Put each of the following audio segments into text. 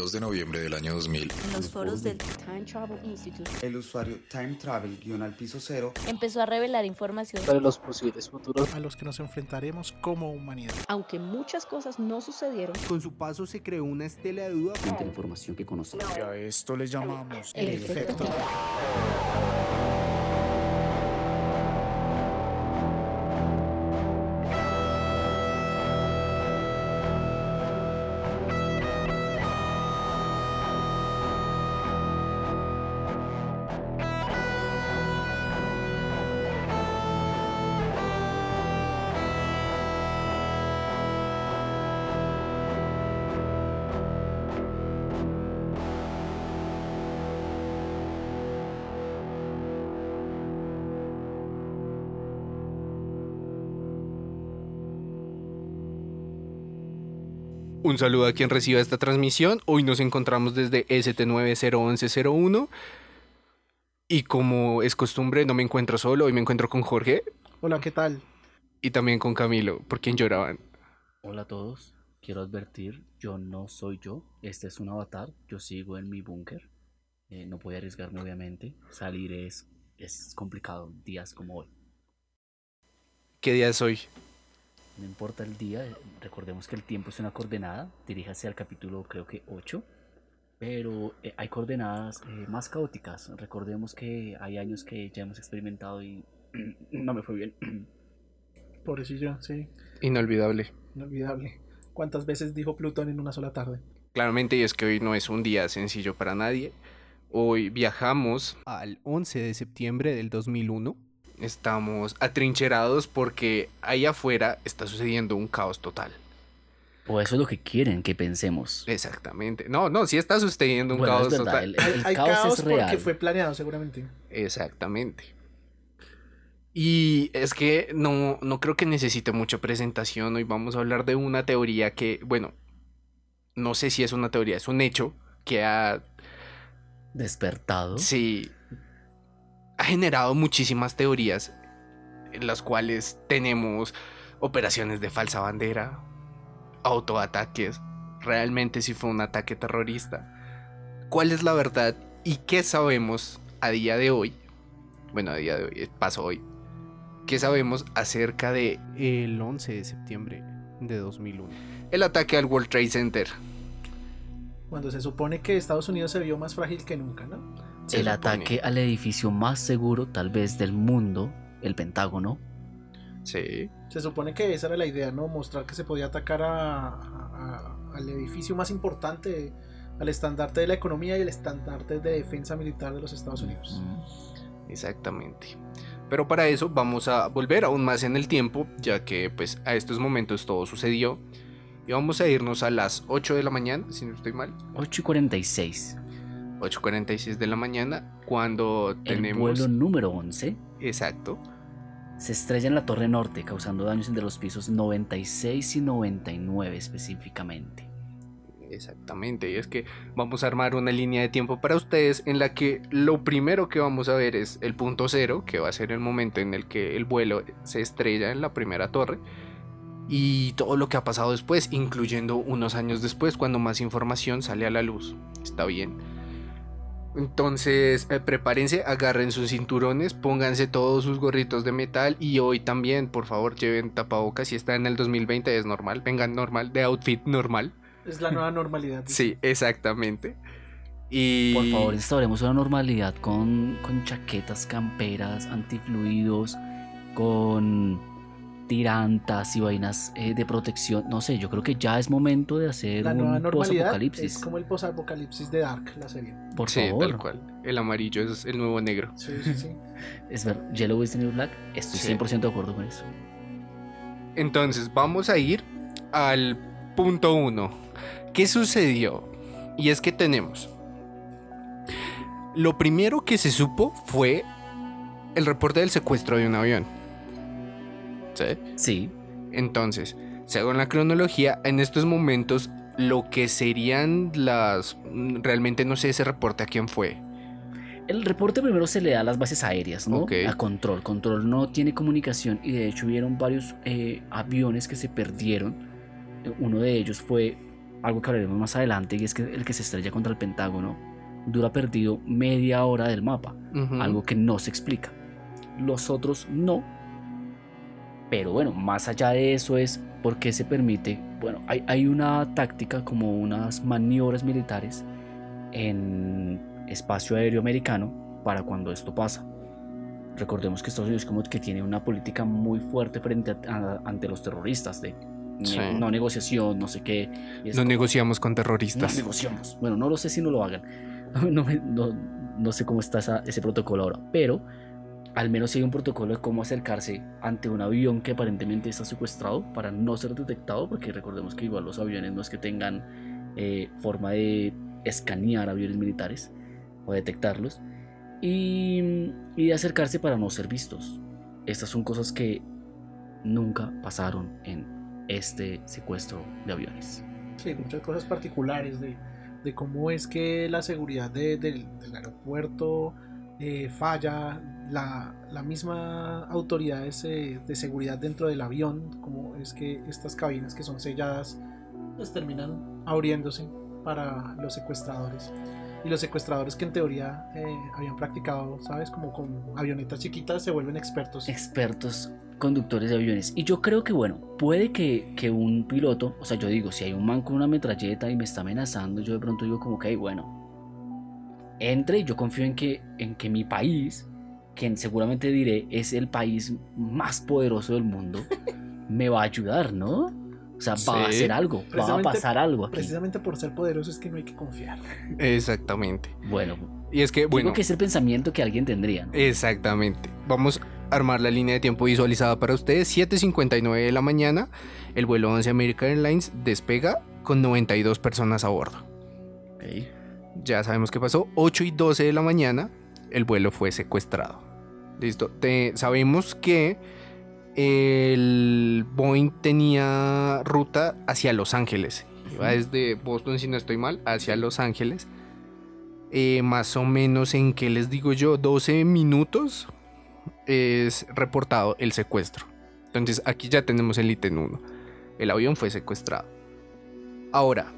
2 de noviembre del año 2000, en los foros del Time Travel Institute, el usuario Time Travel-al piso cero empezó a revelar información sobre los posibles futuros a los que nos enfrentaremos como humanidad. Aunque muchas cosas no sucedieron, con su paso se creó una estela de duda frente a la información que conocemos. Y a esto le llamamos el, el efecto. efecto. Un saludo a quien reciba esta transmisión. Hoy nos encontramos desde ST901101. Y como es costumbre, no me encuentro solo, hoy me encuentro con Jorge. Hola, ¿qué tal? Y también con Camilo, por quien lloraban. Hola a todos, quiero advertir, yo no soy yo, este es un avatar, yo sigo en mi búnker. Eh, no voy a arriesgarme obviamente, salir es, es complicado días como hoy. ¿Qué día es hoy? No importa el día, recordemos que el tiempo es una coordenada, diríjase al capítulo creo que 8, pero eh, hay coordenadas eh, más caóticas. Recordemos que hay años que ya hemos experimentado y no me fue bien. Pobrecillo, sí. Inolvidable. Inolvidable. ¿Cuántas veces dijo Plutón en una sola tarde? Claramente, y es que hoy no es un día sencillo para nadie. Hoy viajamos al 11 de septiembre del 2001 estamos atrincherados porque ahí afuera está sucediendo un caos total. O eso es lo que quieren que pensemos. Exactamente. No, no, sí está sucediendo un caos total. El, hay caos, es real. porque fue planeado seguramente. Exactamente. Y es que no, no creo que necesite mucha presentación. Hoy vamos a hablar de una teoría que, bueno, no sé si es una teoría, es un hecho que ha... Despertado. Sí, ha generado muchísimas teorías en las cuales tenemos operaciones de falsa bandera, autoataques, realmente si fue un ataque terrorista. ¿Cuál es la verdad y qué sabemos a día de hoy? Bueno, a día de hoy, pasó hoy. ¿Qué sabemos acerca de el 11 de septiembre de 2001? El ataque al World Trade Center. Cuando se supone que Estados Unidos se vio más frágil que nunca, ¿no? El ataque al edificio más seguro tal vez del mundo, el Pentágono. Sí. Se supone que esa era la idea, ¿no? Mostrar que se podía atacar al edificio más importante, al estandarte de la economía y el estandarte de defensa militar de los Estados Unidos. Exactamente. Pero para eso vamos a volver aún más en el tiempo, ya que pues a estos momentos todo sucedió. Y vamos a irnos a las 8 de la mañana, si no estoy mal. 8 y 46. 8.46 de la mañana, cuando tenemos... El vuelo número 11. Exacto. Se estrella en la Torre Norte, causando daños entre los pisos 96 y 99 específicamente. Exactamente, y es que vamos a armar una línea de tiempo para ustedes en la que lo primero que vamos a ver es el punto cero, que va a ser el momento en el que el vuelo se estrella en la primera torre, y todo lo que ha pasado después, incluyendo unos años después, cuando más información sale a la luz. ¿Está bien? Entonces, eh, prepárense, agarren sus cinturones, pónganse todos sus gorritos de metal y hoy también, por favor, lleven tapabocas. Si está en el 2020 es normal, vengan normal, de outfit normal. Es la nueva normalidad. sí, exactamente. Y... Por favor, instauremos una normalidad con, con chaquetas camperas, antifluidos, con tirantas y vainas eh, de protección. No sé, yo creo que ya es momento de hacer la un posapocalipsis. Es como el posapocalipsis de Dark, la serie. Por sí, favor. tal cual. El amarillo es el nuevo negro. Sí, sí, sí. es ver, Yellow is the new black. Estoy 100% de acuerdo con eso. Entonces, vamos a ir al punto uno. ¿Qué sucedió? Y es que tenemos. Lo primero que se supo fue el reporte del secuestro de un avión. ¿Sí? Entonces, según la cronología, en estos momentos lo que serían las... Realmente no sé ese reporte a quién fue. El reporte primero se le da a las bases aéreas, ¿no? A control. Control no tiene comunicación y de hecho hubieron varios eh, aviones que se perdieron. Uno de ellos fue algo que hablaremos más adelante, y es que el que se estrella contra el Pentágono dura perdido media hora del mapa, algo que no se explica. Los otros no. Pero bueno, más allá de eso es por qué se permite, bueno, hay, hay una táctica como unas maniobras militares en espacio aéreo americano para cuando esto pasa. Recordemos que Estados Unidos como que tiene una política muy fuerte frente a- a- ante los terroristas de ne- Sí. no negociación, no sé qué. No como- negociamos con no terroristas. negociamos. Bueno, no lo sé si no lo hagan. No, no- no sé cómo está esa- ese protocolo ahora, pero al menos hay un protocolo de cómo acercarse ante un avión que aparentemente está secuestrado para no ser detectado, porque recordemos que igual los aviones no es que tengan eh, forma de escanear aviones militares o detectarlos, y, de acercarse para no ser vistos. Estas son cosas que nunca pasaron en este secuestro de aviones. Sí, muchas cosas particulares de, cómo es que la seguridad de- del, del aeropuerto eh, falla, la, misma autoridad de, seguridad dentro del avión, como es que estas cabinas que son selladas, pues terminan abriéndose para los secuestradores. Y los secuestradores que en teoría eh, habían practicado, ¿sabes? Como con avionetas chiquitas se vuelven expertos. expertos conductores de aviones. Y yo creo que, bueno, puede que, que un piloto, o sea, yo digo, si hay un man con una metralleta y me está amenazando, yo de pronto digo como que, "Ay, bueno, entre, yo confío en que, en que mi país, que seguramente diré es el país más poderoso del mundo, me va a ayudar, ¿no? O sea, va a hacer algo, va a pasar algo aquí. Precisamente por ser poderoso es que no hay que confiar. Exactamente. Bueno, Y es que, digo que es el pensamiento que alguien tendría, ¿no? exactamente. Vamos a armar la línea de tiempo visualizada para ustedes. 7.59 de la mañana, el vuelo 11 American Airlines despega con 92 personas a bordo. Ok. Ya sabemos qué pasó. 8 y 12 de la mañana, el vuelo fue secuestrado. Listo. Te- sabemos que el Boeing tenía ruta hacia Los Ángeles. Iba desde Boston, si no estoy mal, hacia Los Ángeles. Eh, más o menos en que les digo yo, 12 minutos es reportado el secuestro. Entonces aquí ya tenemos el ítem 1. El avión fue secuestrado. Ahora,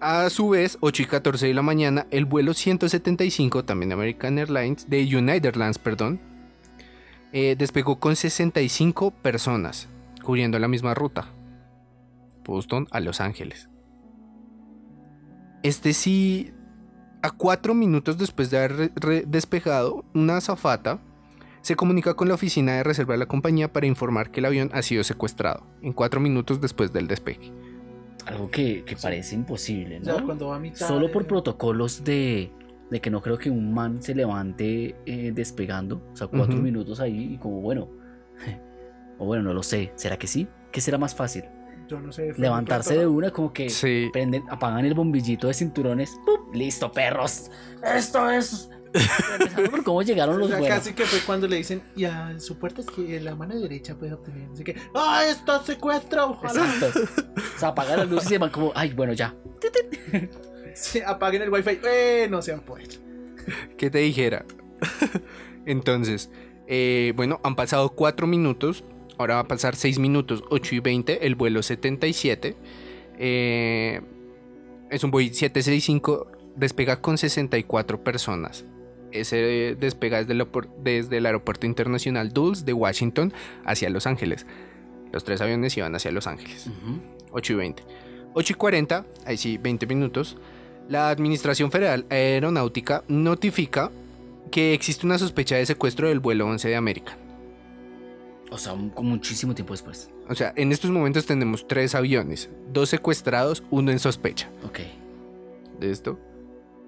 a su vez, 8 y 14 de la mañana, el vuelo 175, también American Airlines, de United Airlines, perdón, eh, despegó con 65 personas, cubriendo la misma ruta. Boston a Los Ángeles. Este sí, a cuatro minutos después de haber despegado, una azafata se comunica con la oficina de reserva de la compañía para informar que el avión ha sido secuestrado, en cuatro minutos después del despegue. Algo que, que parece imposible, ¿no? cuando va a mitad Solo de- por protocolos de, de que no creo que un man se levante eh, despegando, o sea, cuatro minutos ahí y como, bueno, o bueno, no lo sé, ¿será que sí? ¿Qué será más fácil? Yo no sé. Levantarse de una como que Sí, prenden, apagan el bombillito de cinturones, ¡pup! listo, perros, esto es... Empezando por cómo llegaron los Ya buenos. casi que fue cuando le dicen, y a su puerta es que la mano derecha puede obtener. Así que, ¡ah, está secuestro! Ojalá. Exacto. O sea, apagan las luces y se van como, ay, bueno, ya. Sí, apaguen el wifi. ¡Eh! No se va a poder. ¿Qué te dijera? Entonces, eh, bueno, han pasado 4 minutos. Ahora va a pasar 6 minutos, 8 y 20, el vuelo 77. eh, es un Boeing 765, despega con 64 personas. Ese despega desde el, desde el aeropuerto internacional Dulles de Washington hacia Los Ángeles. Los tres aviones iban hacia Los Ángeles. Ujú. 8 y 20. 8 y 40, ahí sí, 20 minutos. La Administración Federal Aeronáutica notifica que existe una sospecha de secuestro del vuelo 11 de América. O sea, un- con muchísimo tiempo después. O sea, en estos momentos tenemos tres aviones, dos secuestrados, uno en sospecha. Ok. ¿De esto?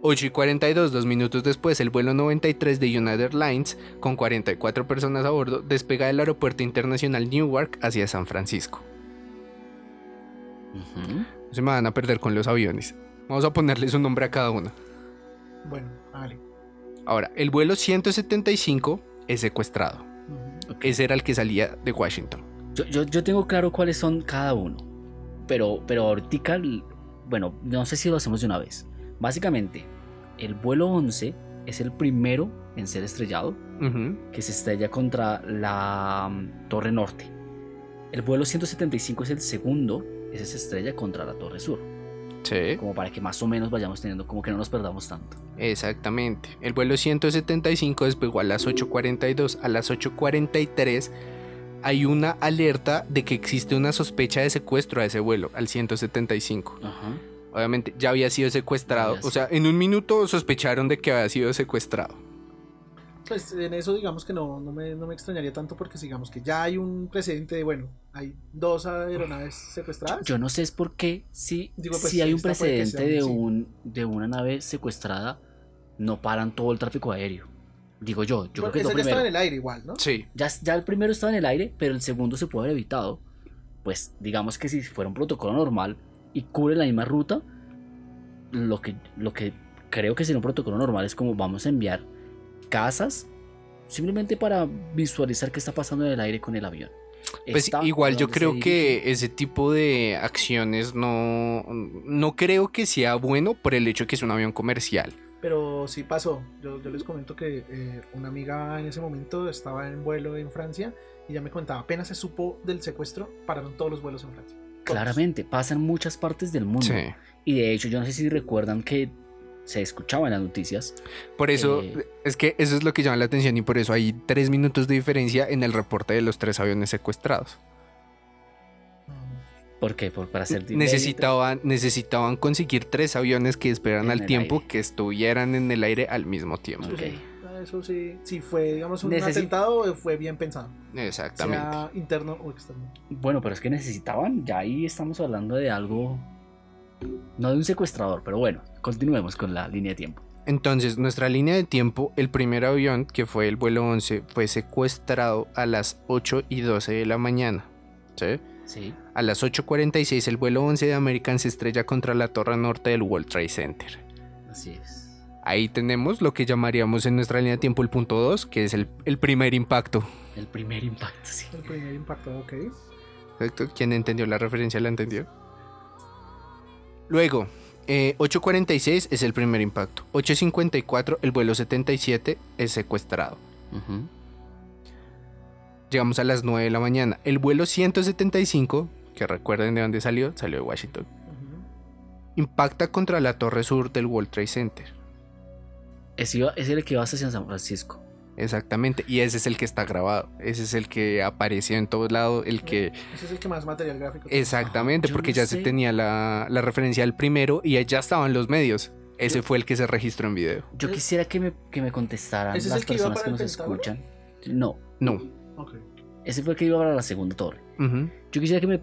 8 y 42, dos minutos después, el vuelo 93 de United Airlines, con 44 personas a bordo, despega del aeropuerto internacional Newark hacia San Francisco. Ujú. Se me van a perder con los aviones. Vamos a ponerles un nombre a cada uno. Bueno, vale. Ahora, el vuelo 175 es secuestrado. Ujú. Ok. Ese era el que salía de Washington. Yo, yo, yo tengo claro cuáles son cada uno. Pero, pero ahorita, bueno, no sé si lo hacemos de una vez. Básicamente, el vuelo 11 es el primero en ser estrellado, que se estrella contra la mm, Torre Norte. El vuelo 175 es el segundo, ese se estrella contra la Torre Sur. Sí. Como para que más o menos vayamos teniendo, como que no nos perdamos tanto. Exactamente. El vuelo 175 despegó a las 8.42. A las 8.43 hay una alerta de que existe una sospecha de secuestro a ese vuelo, al 175. Ajá. Obviamente ya había sido secuestrado. Había O sea, en un minuto sospecharon de que había sido secuestrado. Pues en eso digamos que no, no, me, no me extrañaría tanto porque digamos que ya hay un precedente de, bueno, hay dos aeronaves secuestradas. Yo no sé es por qué si, Digo, pues, si hay un precedente sea, de, sí. un, de una nave secuestrada, no paran todo el tráfico aéreo. Digo yo, yo creo que es Eso lo ya estaba primero. en el aire igual, ¿no? Sí. Ya, ya el primero estaba en el aire, pero el segundo se puede haber evitado. Pues digamos que si fuera un protocolo normal y cubre la misma ruta, lo que, lo que creo que sería un protocolo normal es como vamos a enviar casas simplemente para visualizar qué está pasando en el aire con el avión. Pues Está, igual ¿por yo creo que ese tipo de acciones no, no creo que sea bueno por el hecho de que es un avión comercial. Pero sí pasó. Yo, yo les comento que eh, una amiga en ese momento estaba en vuelo en Francia y ya me contaba, apenas se supo del secuestro, pararon todos los vuelos en Francia. Claramente, pasa en muchas partes del mundo. Sí. Y de hecho, yo no sé si recuerdan que se escuchaba en las noticias. Por eso, Eh. es que eso es lo que llama la atención y por eso hay tres minutos de diferencia en el reporte de los tres aviones secuestrados. ¿Por qué? Por, para hacer. Necesitaban, necesitaban conseguir tres aviones que esperaran al tiempo aire. que estuvieran en el aire al mismo tiempo. Eso sí, sí fue, digamos, un Necesi- atentado, fue bien pensado. Exactamente. Sea interno o externo. Bueno, pero es que necesitaban, ya ahí estamos hablando de algo, no de un secuestrador, pero bueno, continuemos con la línea de tiempo. Entonces, nuestra línea de tiempo, el primer avión, que fue el vuelo 11, fue secuestrado a las 8 y 12 de la mañana. ¿sí? Sí. A las 8.46 el vuelo 11 de American se estrella contra la torre norte del World Trade Center. Así es. Ahí tenemos lo que llamaríamos en nuestra línea de tiempo el punto 2, que es el, el primer impacto. El primer impacto, sí. El primer impacto, ok. Perfecto. ¿Quién entendió la referencia la entendió? Luego, eh, 8.46 es el primer impacto. 8.54 el vuelo 77 es secuestrado. Llegamos a las 9 de la mañana. El vuelo 175, que recuerden de dónde salió, salió de Washington. Impacta contra la torre sur del World Trade Center. Es el que iba hacia San Francisco. Exactamente. Y ese es el que está grabado. Ese es el que apareció en todos lados. El que... Ese es el que más material gráfico. tiene. Exactamente, porque no ya se tenía la, la referencia al primero y ya estaban los medios. Ese Yo- fue el que se registró en video. Yo ¿Es- quisiera que me, que me contestaran ¿Ese es las el que iba personas que nos escuchan. No, No. Ok. Ese fue el que iba para la segunda torre. Ujú. Yo quisiera que me,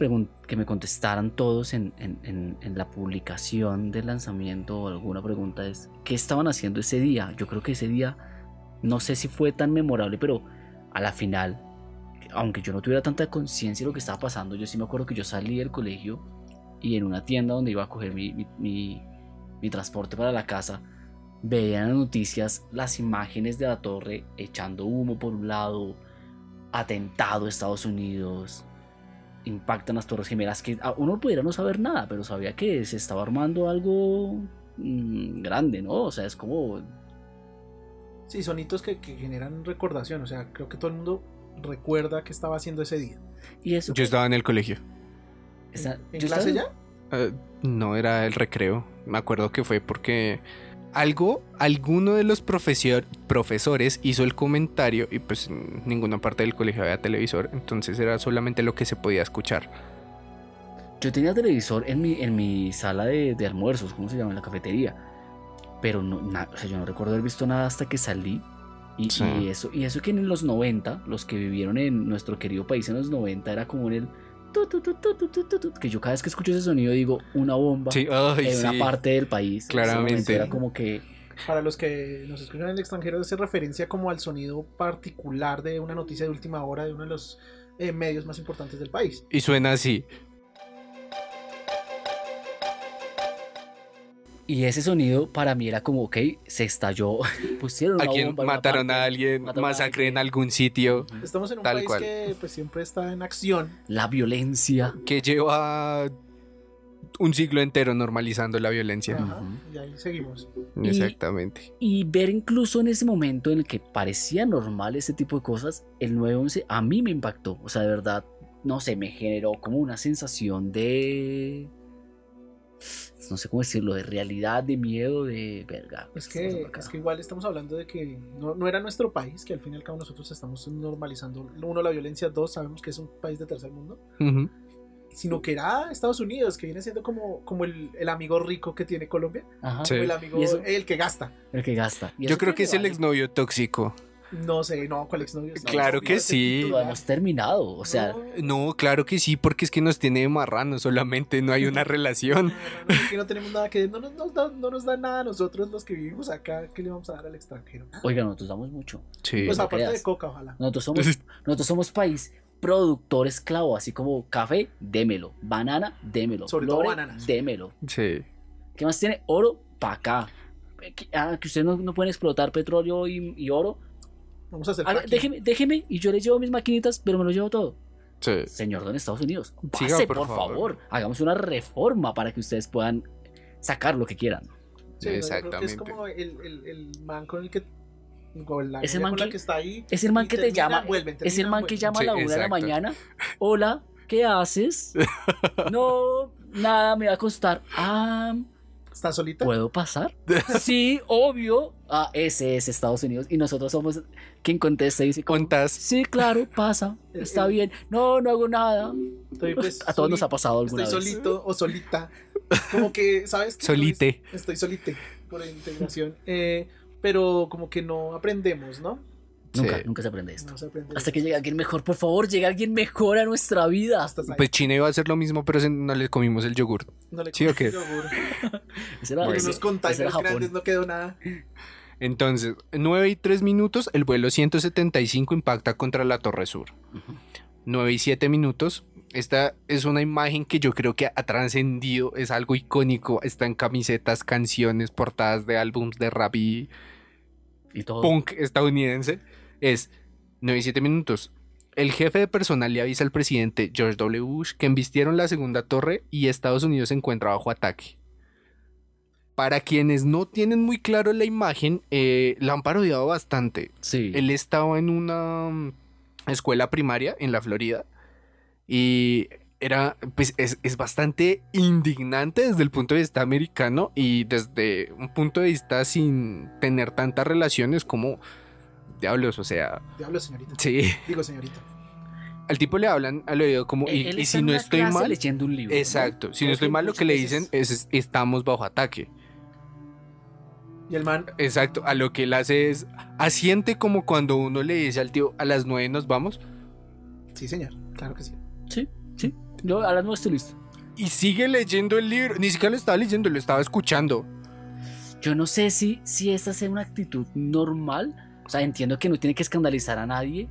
que me contestaran todos en, en- en- en la publicación del lanzamiento o alguna pregunta es, ¿qué estaban haciendo ese día? Yo creo que ese día, no sé si fue tan memorable, pero a la final, aunque yo no tuviera tanta conciencia de lo que estaba pasando, yo sí me acuerdo que yo salí del colegio y en una tienda donde iba a coger mi, mi- mi- mi transporte para la casa, veía en las noticias las imágenes de la torre echando humo por un lado, atentado a Estados Unidos, impactan las Torres Gemelas, que uno pudiera no saber nada, pero sabía que se estaba armando algo mm, grande, ¿no? O sea, es como... Sí, son hitos que, que generan recordación. O sea, creo que todo el mundo recuerda qué estaba haciendo ese día. Y eso... Yo estaba en el colegio. está- ¿En yo clase estaba- ya? Eh, no era el recreo. Me acuerdo que fue porque algo, alguno de los profesor- profesores hizo el comentario y pues en ninguna parte del colegio había televisor, entonces era solamente lo que se podía escuchar. Yo tenía televisor en mi, en mi sala de, de almuerzos, ¿cómo se llama? En la cafetería. Pero no, na- o sea, yo no recuerdo haber visto nada hasta que salí. Y, Sí. y eso, y eso que en los 90, los que vivieron en nuestro querido país en los 90, era como en el que yo cada vez que escucho ese sonido digo una bomba sí, en una parte del país. Claramente. Era como que para los que nos escuchan en el extranjero, hace referencia como al sonido particular de una noticia de última hora de uno de los eh, medios más importantes del país. Y suena así. Y ese sonido para mí era como, ok, se estalló, pusieron una Alguien bomba mataron parte, a alguien, mataron a masacre en algún sitio Estamos en un Tal país cual. que pues siempre está en acción. La violencia. que lleva un siglo entero normalizando la violencia. Ajá. Y ahí seguimos. Y- Exactamente. Y ver incluso en ese momento en el que parecía normal ese tipo de cosas, el 911 a mí me impactó. O sea, de verdad, no sé, me generó como una sensación de... no sé cómo decirlo, de realidad, de miedo, de verga. Es ¿qué está pasando que, es que igual estamos hablando de que no, no era nuestro país, que al fin y al cabo nosotros estamos normalizando, uno, la violencia, dos, sabemos que es un país de tercer mundo, sino que era Estados Unidos, que viene siendo como, como el, el amigo rico que tiene Colombia, Ajá, Sí. o el amigo, el que gasta. el que gasta. ¿Y Yo creo que es el exnovio tóxico. No sé, no, ¿cuál? No, Claro que sí. Lo hemos terminado, o sea, no, No, claro que sí, porque es que nos tiene marrano solamente, no hay una relación. no, no, es que no tenemos nada que no nos, no, no- no nos da nada a nosotros los que vivimos acá, ¿qué le vamos a dar al extranjero? Oiga, nosotros damos mucho. Sí. Pues aparte creas. de coca, ojalá. Nosotros somos, nosotros somos país productor esclavo, así como café, démelo. Banana, démelo. Sobre todo bananas. démelo. Sí. ¿Qué más tiene? Oro, pa' acá. Eh, que- Ah, que ustedes no, no pueden explotar petróleo y, y oro. Vamos a hacer A ver, fracking. déjeme, déjeme y yo les llevo mis maquinitas, pero me lo llevo todo. Sí. Señor don Estados Unidos, Siga, pase, por por, favor. favor. Hagamos una reforma para que ustedes puedan sacar lo que quieran. Sí, Exactamente. es como el, el, el man con el que. Con la Ese novia man con la que- que está ahí. Es el man que te llama. es el man que llama a la una de la mañana. Hola, ¿qué haces? No, nada, me va a costar. Ah, ¿Está solita? ¿puedo pasar? Sí, obvio. Ah, ese es Estados Unidos. Y nosotros somos quien contesta y dice, como, ¿Cuántas? sí, claro, pasa. Está bien. No, no hago nada. Estoy, pues, A todos nos ha pasado alguna Estoy vez. solito o solita. Como que, ¿sabes? qué? Solite. Estoy solite por integración. Eh, pero como que no aprendemos, ¿no? Nunca, Sí. nunca se aprende esto. No se aprende. Hasta que llegue alguien mejor, por favor, llegue alguien mejor a nuestra vida. Hasta. Pues China iba a hacer lo mismo, pero no le comimos el yogur. no le ¿sí o qué? yogur. Ese era, Bueno. ese- unos ese era containers Japón. grandes no quedó nada. Entonces, 9 y 3 minutos, el vuelo 175 impacta contra la Torre Sur. 9 y 7 minutos. Esta es una imagen que yo creo que ha trascendido, es algo icónico. Está en camisetas, canciones, portadas de álbums de rap y Y todo. punk estadounidense. Es 9 y 7 minutos. El jefe de personal le avisa al presidente George W. Bush que embistieron la segunda torre y Estados Unidos se encuentra bajo ataque. Para quienes no tienen muy claro la imagen, eh, la han parodiado bastante. Sí. Él estaba en una mm, escuela primaria en la Florida y era, pues, es, es bastante indignante desde el punto de vista americano y desde un punto de vista sin tener tantas relaciones como diablos, o sea, Diablo, señorita. sí, Digo, señorita. al tipo le hablan al oído como, y, Él y está si en no una estoy clase mal, leyendo un libro. ¿no? exacto, si no estoy mal lo que le dicen es, es, estamos bajo ataque. Y el man, Exacto, a lo que él hace es asiente como cuando uno le dice al tío a las nueve nos vamos sí, señor. Claro que sí. Sí, sí. Yo a las nueve estoy listo. y sigue leyendo el libro. Ni siquiera lo estaba leyendo, lo estaba escuchando. Yo no sé si, si esta sea una actitud normal. O sea, entiendo que no tiene que escandalizar a nadie.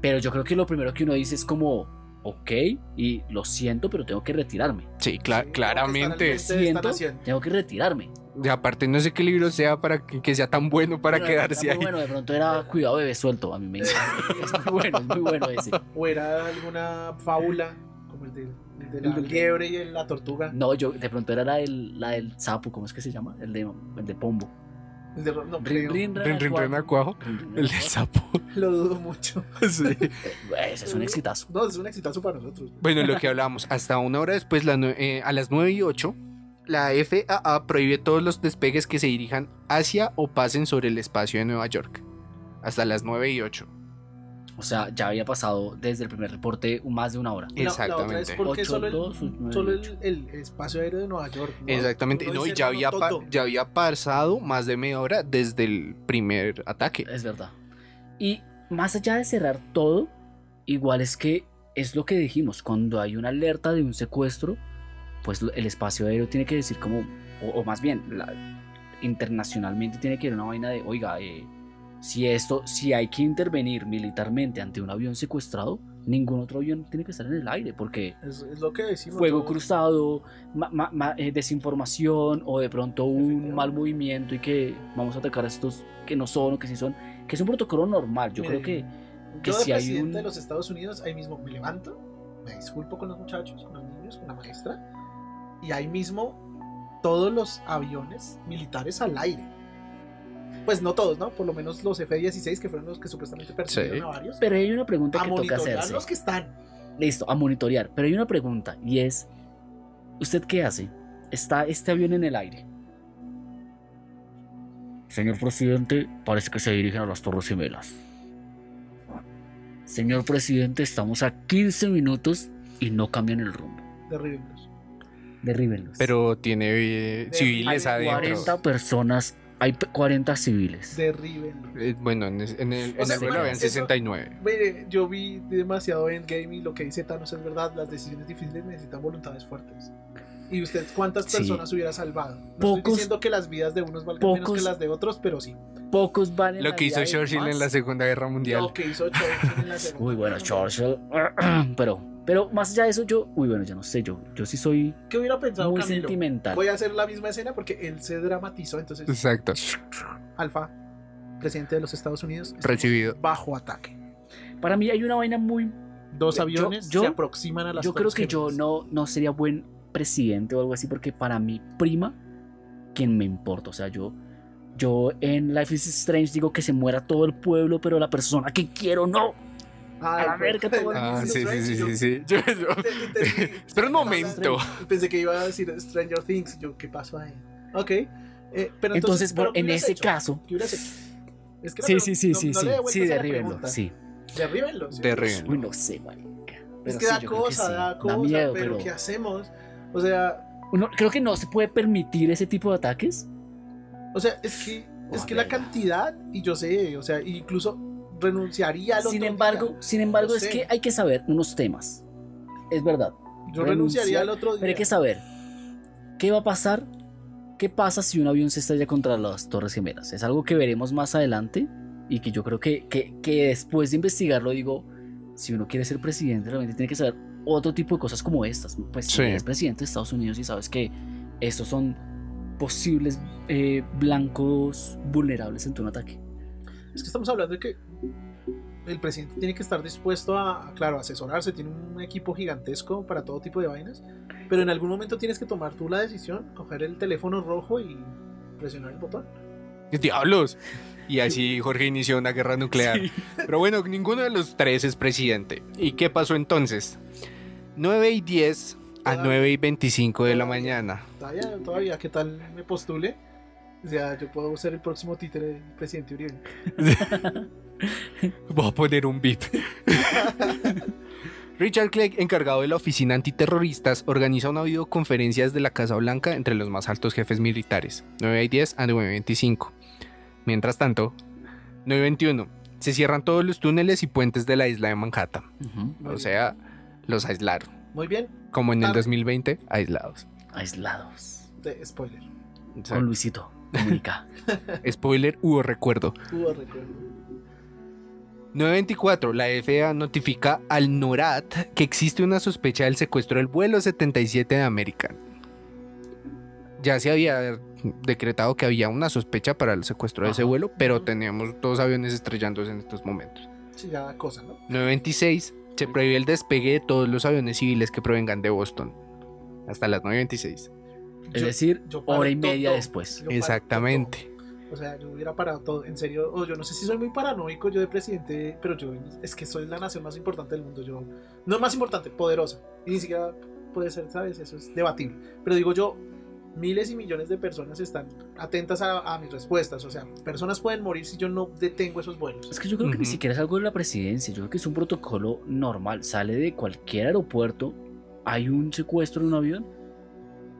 Pero yo creo que lo primero que uno dice es como, ok, y lo siento, pero tengo que retirarme. Sí, Sí, claramente. Siento, tengo que retirarme. Y aparte, no sé qué libro sea para que, que sea tan bueno para Bueno, quedarse ahí. muy Bueno, de pronto era Cuidado bebé suelto. A mí me encanta. Es muy bueno, es muy bueno ese. O era alguna fábula, como el de, el de la El del- liebre y la tortuga. No, yo de pronto era la del, la del sapo, ¿cómo es que se llama? El de, el de Pombo. El de, no Rin, rin, Rin, rin, El de acuajo. sapo. Lo dudo mucho. Sí. Ese es un exitazo. No, es un exitazo para nosotros. Bueno, lo que hablábamos, hasta una hora después, la eh, a las 9 y 8, la FAA prohíbe todos los despegues que se dirijan hacia o pasen sobre el espacio de Nueva York. Hasta las 9 y 8. O sea, ya había pasado desde el primer reporte más de una hora. Y la- La, otra es Exactamente. porque Ocho, solo, el, dos, nueve, solo ocho. el, el espacio aéreo de Nueva York. ¿no? Exactamente. No, y ya había, ya había pasado más de media hora desde el primer ataque. Es verdad. Y más allá de cerrar todo, igual es que es lo que dijimos, cuando hay una alerta de un secuestro, pues el espacio aéreo tiene que decir como, o, o más bien, la- internacionalmente tiene que ir una vaina de, oiga, eh, si esto, si hay que intervenir militarmente ante un avión secuestrado, ningún otro avión tiene que estar en el aire, porque Es, es lo que decimos. fuego todos. cruzado, ma- ma- ma- eh, desinformación o de pronto un mal movimiento y que vamos a atacar a estos que no son o que sí son, que es un protocolo normal. Yo Mire, creo que, que Yo de si hay presidente un... de los Estados Unidos, ahí mismo me levanto, me disculpo con los muchachos, con los niños, con la maestra, y ahí mismo todos los aviones militares al aire. Pues no todos, ¿no? Por lo menos los F-16, que fueron los que supuestamente persiguieron Sí. a varios. Pero hay una pregunta a que toca monitorear hacerse. los que están. Listo, a monitorear. Pero hay una pregunta y es, ¿usted qué hace está este avión en el aire. Señor presidente, parece que se dirigen a las Torres Gemelas. Señor presidente, estamos a 15 minutos y no cambian el rumbo. Derríbenlos. Derríbenlos. Pero tiene eh, civiles hay adentro. 40 personas, hay pe- 40 civiles. Derríbenlos. Eh, bueno, en, es- en el, O en sea, el vuelo habían eso- 69. Mire, yo vi demasiado Endgame y lo que dice Thanos es verdad. Las decisiones difíciles necesitan voluntades fuertes. ¿Y usted cuántas Sí. personas hubiera salvado? No Pocos- estoy diciendo que las vidas de unos valgan menos pocos- que las de otros, pero sí. Pocos van en Lo la que hizo Churchill en la Segunda Guerra Mundial. Lo que hizo Churchill en la segunda. Uy, bueno, Guerra Churchill. Pero, pero más allá de eso, yo. Uy, bueno, yo no sé, yo, yo sí soy ¿Qué hubiera pensado muy Camilo? sentimental. Voy a hacer la misma escena porque él se dramatizó. Entonces, Exacto. Alfa, presidente de los Estados Unidos, Recibido. bajo ataque. Para mí hay una vaina muy Dos Yo- aviones yo- se aproximan a las Yo creo que yo no, no sería buen presidente o algo así, porque para mi prima, quien me importa, o sea, yo, yo en Life is Strange digo que se muera todo el pueblo, pero la persona que quiero no. Ay, a la pues, verga todo el Ah, sí, sí, sí, yo- sí, sí. Yo- yo- Entendí. Espera un momento. Pensé que iba a decir Stranger Things. Yo, ¿qué pasó ahí? Ok. eh, pero entonces, Entonces, pero ¿qué en ese hecho? caso, ¿Qué hubieras hecho? Es que no, sí, sí, sí, no- sí, no sí, sí, a derríbenlo, sí. Derríbenlo. ¿sí? Derríbenlo. Uy, no sé, marica. Es que sí, da cosa, da cosa, miedo, pero, pero ¿qué hacemos? O sea, Uno- creo que no se puede permitir ese tipo de ataques. o sea, es que, es que la cantidad, y yo sé, o sea, incluso renunciaría al Sin otro embargo, día. sin embargo, Lo es sé. que hay que saber unos temas. Es verdad. yo renunciaría renunciar, al otro día. Pero hay que saber qué va a pasar, qué pasa si un avión se estrella contra las Torres Gemelas. Es algo que veremos más adelante y que yo creo que, que, que después de investigarlo digo, si uno quiere ser presidente realmente tiene que saber otro tipo de cosas como estas. Pues si Sí. eres presidente de Estados Unidos y sabes que estos son posibles eh, blancos vulnerables ante un ataque. Es que estamos hablando de que el presidente tiene que estar dispuesto a, claro, asesorarse, tiene un equipo gigantesco para todo tipo de vainas, pero en algún momento tienes que tomar tú la decisión, coger el teléfono rojo y presionar el botón. ¡Diablos! Y así Jorge inició una guerra nuclear. Pero bueno, ninguno de los tres es presidente. ¿Y qué pasó entonces? 9 y 10 a Todavía- 9 y 25 de la mañana. Todavía, todavía, ¿qué tal me postule? O sea, yo puedo ser el próximo títere del presidente Uribe. Voy a poner un beat. Richard Clegg, encargado de la oficina antiterroristas, organiza una videoconferencia desde la Casa Blanca entre los más altos jefes militares, 9 y 10 a 9 y 25. Mientras tanto, 9 y 21, se cierran todos los túneles y puentes de la isla de Manhattan. O sea, los aislaron. Muy bien, Como en el Tarde. 2020, aislados. Aislados. de spoiler. Con Luisito. Comunica. spoiler, hubo recuerdo. Hubo recuerdo. 924, la FAA notifica al NORAD que existe una sospecha del secuestro del vuelo 77 de American. Ya se había decretado que había una sospecha para el secuestro de ese vuelo, pero teníamos dos aviones estrellándose en estos momentos. Sí, ya da cosa, ¿no? 926, se prohíbe el despegue de todos los aviones civiles que provengan de Boston. Hasta las 926. Es Yo- decir, yo hora y media todo. después. Exactamente. O sea, yo hubiera parado todo, en serio, o yo no sé si soy muy paranoico yo de presidente, pero yo es que soy la nación más importante del mundo, yo no más importante, poderosa, y ni siquiera puede ser, ¿sabes? Eso es debatible. Pero digo yo, miles y millones de personas están atentas a, a mis respuestas, o sea, personas pueden morir si yo no detengo esos vuelos. Es que yo creo que ni siquiera es algo de la presidencia, yo creo que es un protocolo normal. Sale de cualquier aeropuerto, hay un secuestro en un avión,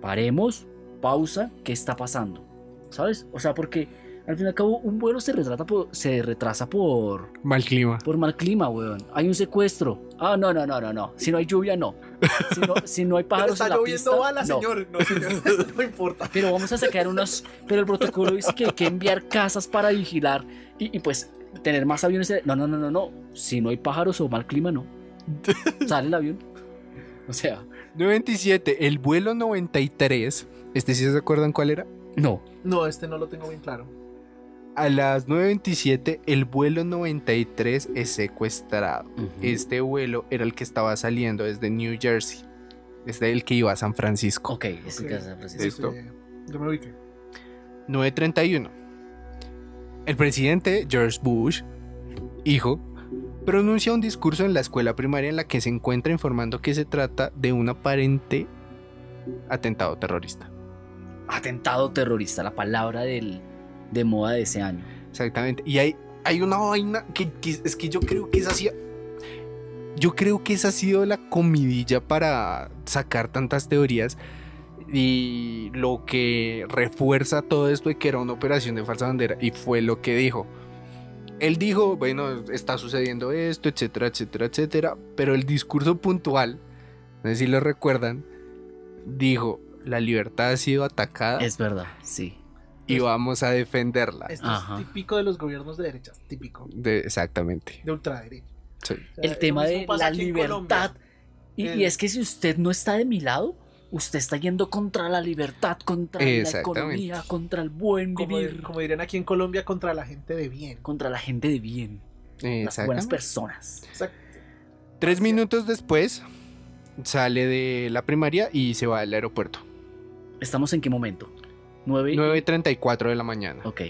paremos, pausa, ¿qué está pasando? ¿Sabes? O sea, porque al fin y al cabo un vuelo se, retrata por, se retrasa por, Mal clima. por mal clima, weón. Hay un secuestro. Ah, no, no, no, no, no. Si no hay lluvia, no. Si no, si no hay pájaros está en la lloviendo pista, bala, no. señor. No, señor, no importa. Pero vamos a sacar unos. Pero el protocolo dice que hay que enviar casas para vigilar y, y, pues tener más aviones. No, no, no, no, no. Si no hay pájaros o mal clima, no. Sale el avión. O sea, 927, el vuelo 93. Este sí se acuerdan cuál era. no. No, este no lo tengo bien claro. A las 9.27, el vuelo 93 es secuestrado. Este vuelo era el que estaba saliendo desde New Jersey. Desde el que iba a San Francisco. Ok, es el que hace Francisco. ¿Listo? Este, yo me ubiqué. 9.31. El presidente George Bush, hijo, pronuncia un discurso en la escuela primaria en la que se encuentra informando que se trata de un aparente atentado terrorista. atentado terrorista, la palabra del, de moda de ese año. Exactamente. Y hay, hay una vaina que, que es que yo creo que esa ha sido. Yo creo que esa ha sido la comidilla para sacar tantas teorías. Y lo que refuerza todo esto de que era una operación de falsa bandera. Y fue lo que dijo. Él dijo, bueno, está sucediendo esto, etcétera, etcétera, etcétera. Pero el discurso puntual, no sé si lo recuerdan, dijo, la libertad ha sido atacada Es verdad, sí. Y vamos a defenderla. Esto Ajá. es típico de los gobiernos de derechas, típico. De- exactamente. De ultraderecha. Sí. O sea, El tema de la libertad. Y, El- y es que si usted no está de mi lado, usted está yendo contra la libertad, contra la economía, contra el buen vivir, como dirían aquí en Colombia, contra la gente de bien. contra la gente de bien, las buenas personas. Exacto. Tres minutos después sale de la primaria y se va al aeropuerto. ¿Estamos en qué momento? ¿Nueve? 9.34 de la mañana. Ok.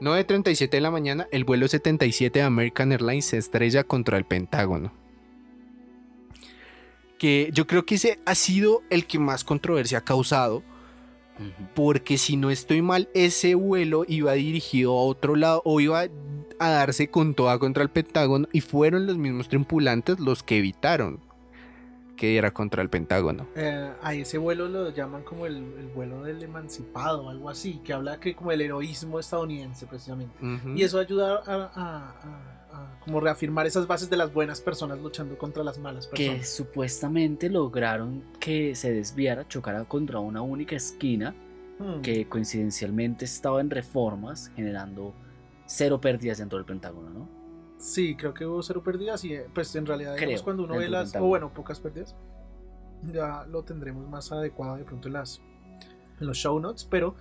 9.37 de la mañana, el vuelo 77 de American Airlines se estrella contra el Pentágono. Que yo creo que ese ha sido el que más controversia ha causado. Porque si no estoy mal, ese vuelo iba dirigido a otro lado o iba a darse con toda contra el Pentágono. Y fueron los mismos tripulantes los que evitaron que diera contra el Pentágono. Eh, a ese vuelo lo llaman como el, el vuelo del emancipado algo así, que habla que como el heroísmo estadounidense precisamente. Ujú. Y eso ayuda a, a- a- a como reafirmar esas bases de las buenas personas luchando contra las malas Que personas. supuestamente lograron que se desviara, chocara contra una única esquina Hmm. que coincidencialmente estaba en reformas, generando cero pérdidas dentro del Pentágono, ¿no? Sí, creo que hubo cero pérdidas y eh, pues en realidad digamos, Creo, cuando uno ve las, o bueno, pocas pérdidas, ya lo tendremos más adecuado de pronto en, las, en los show notes, pero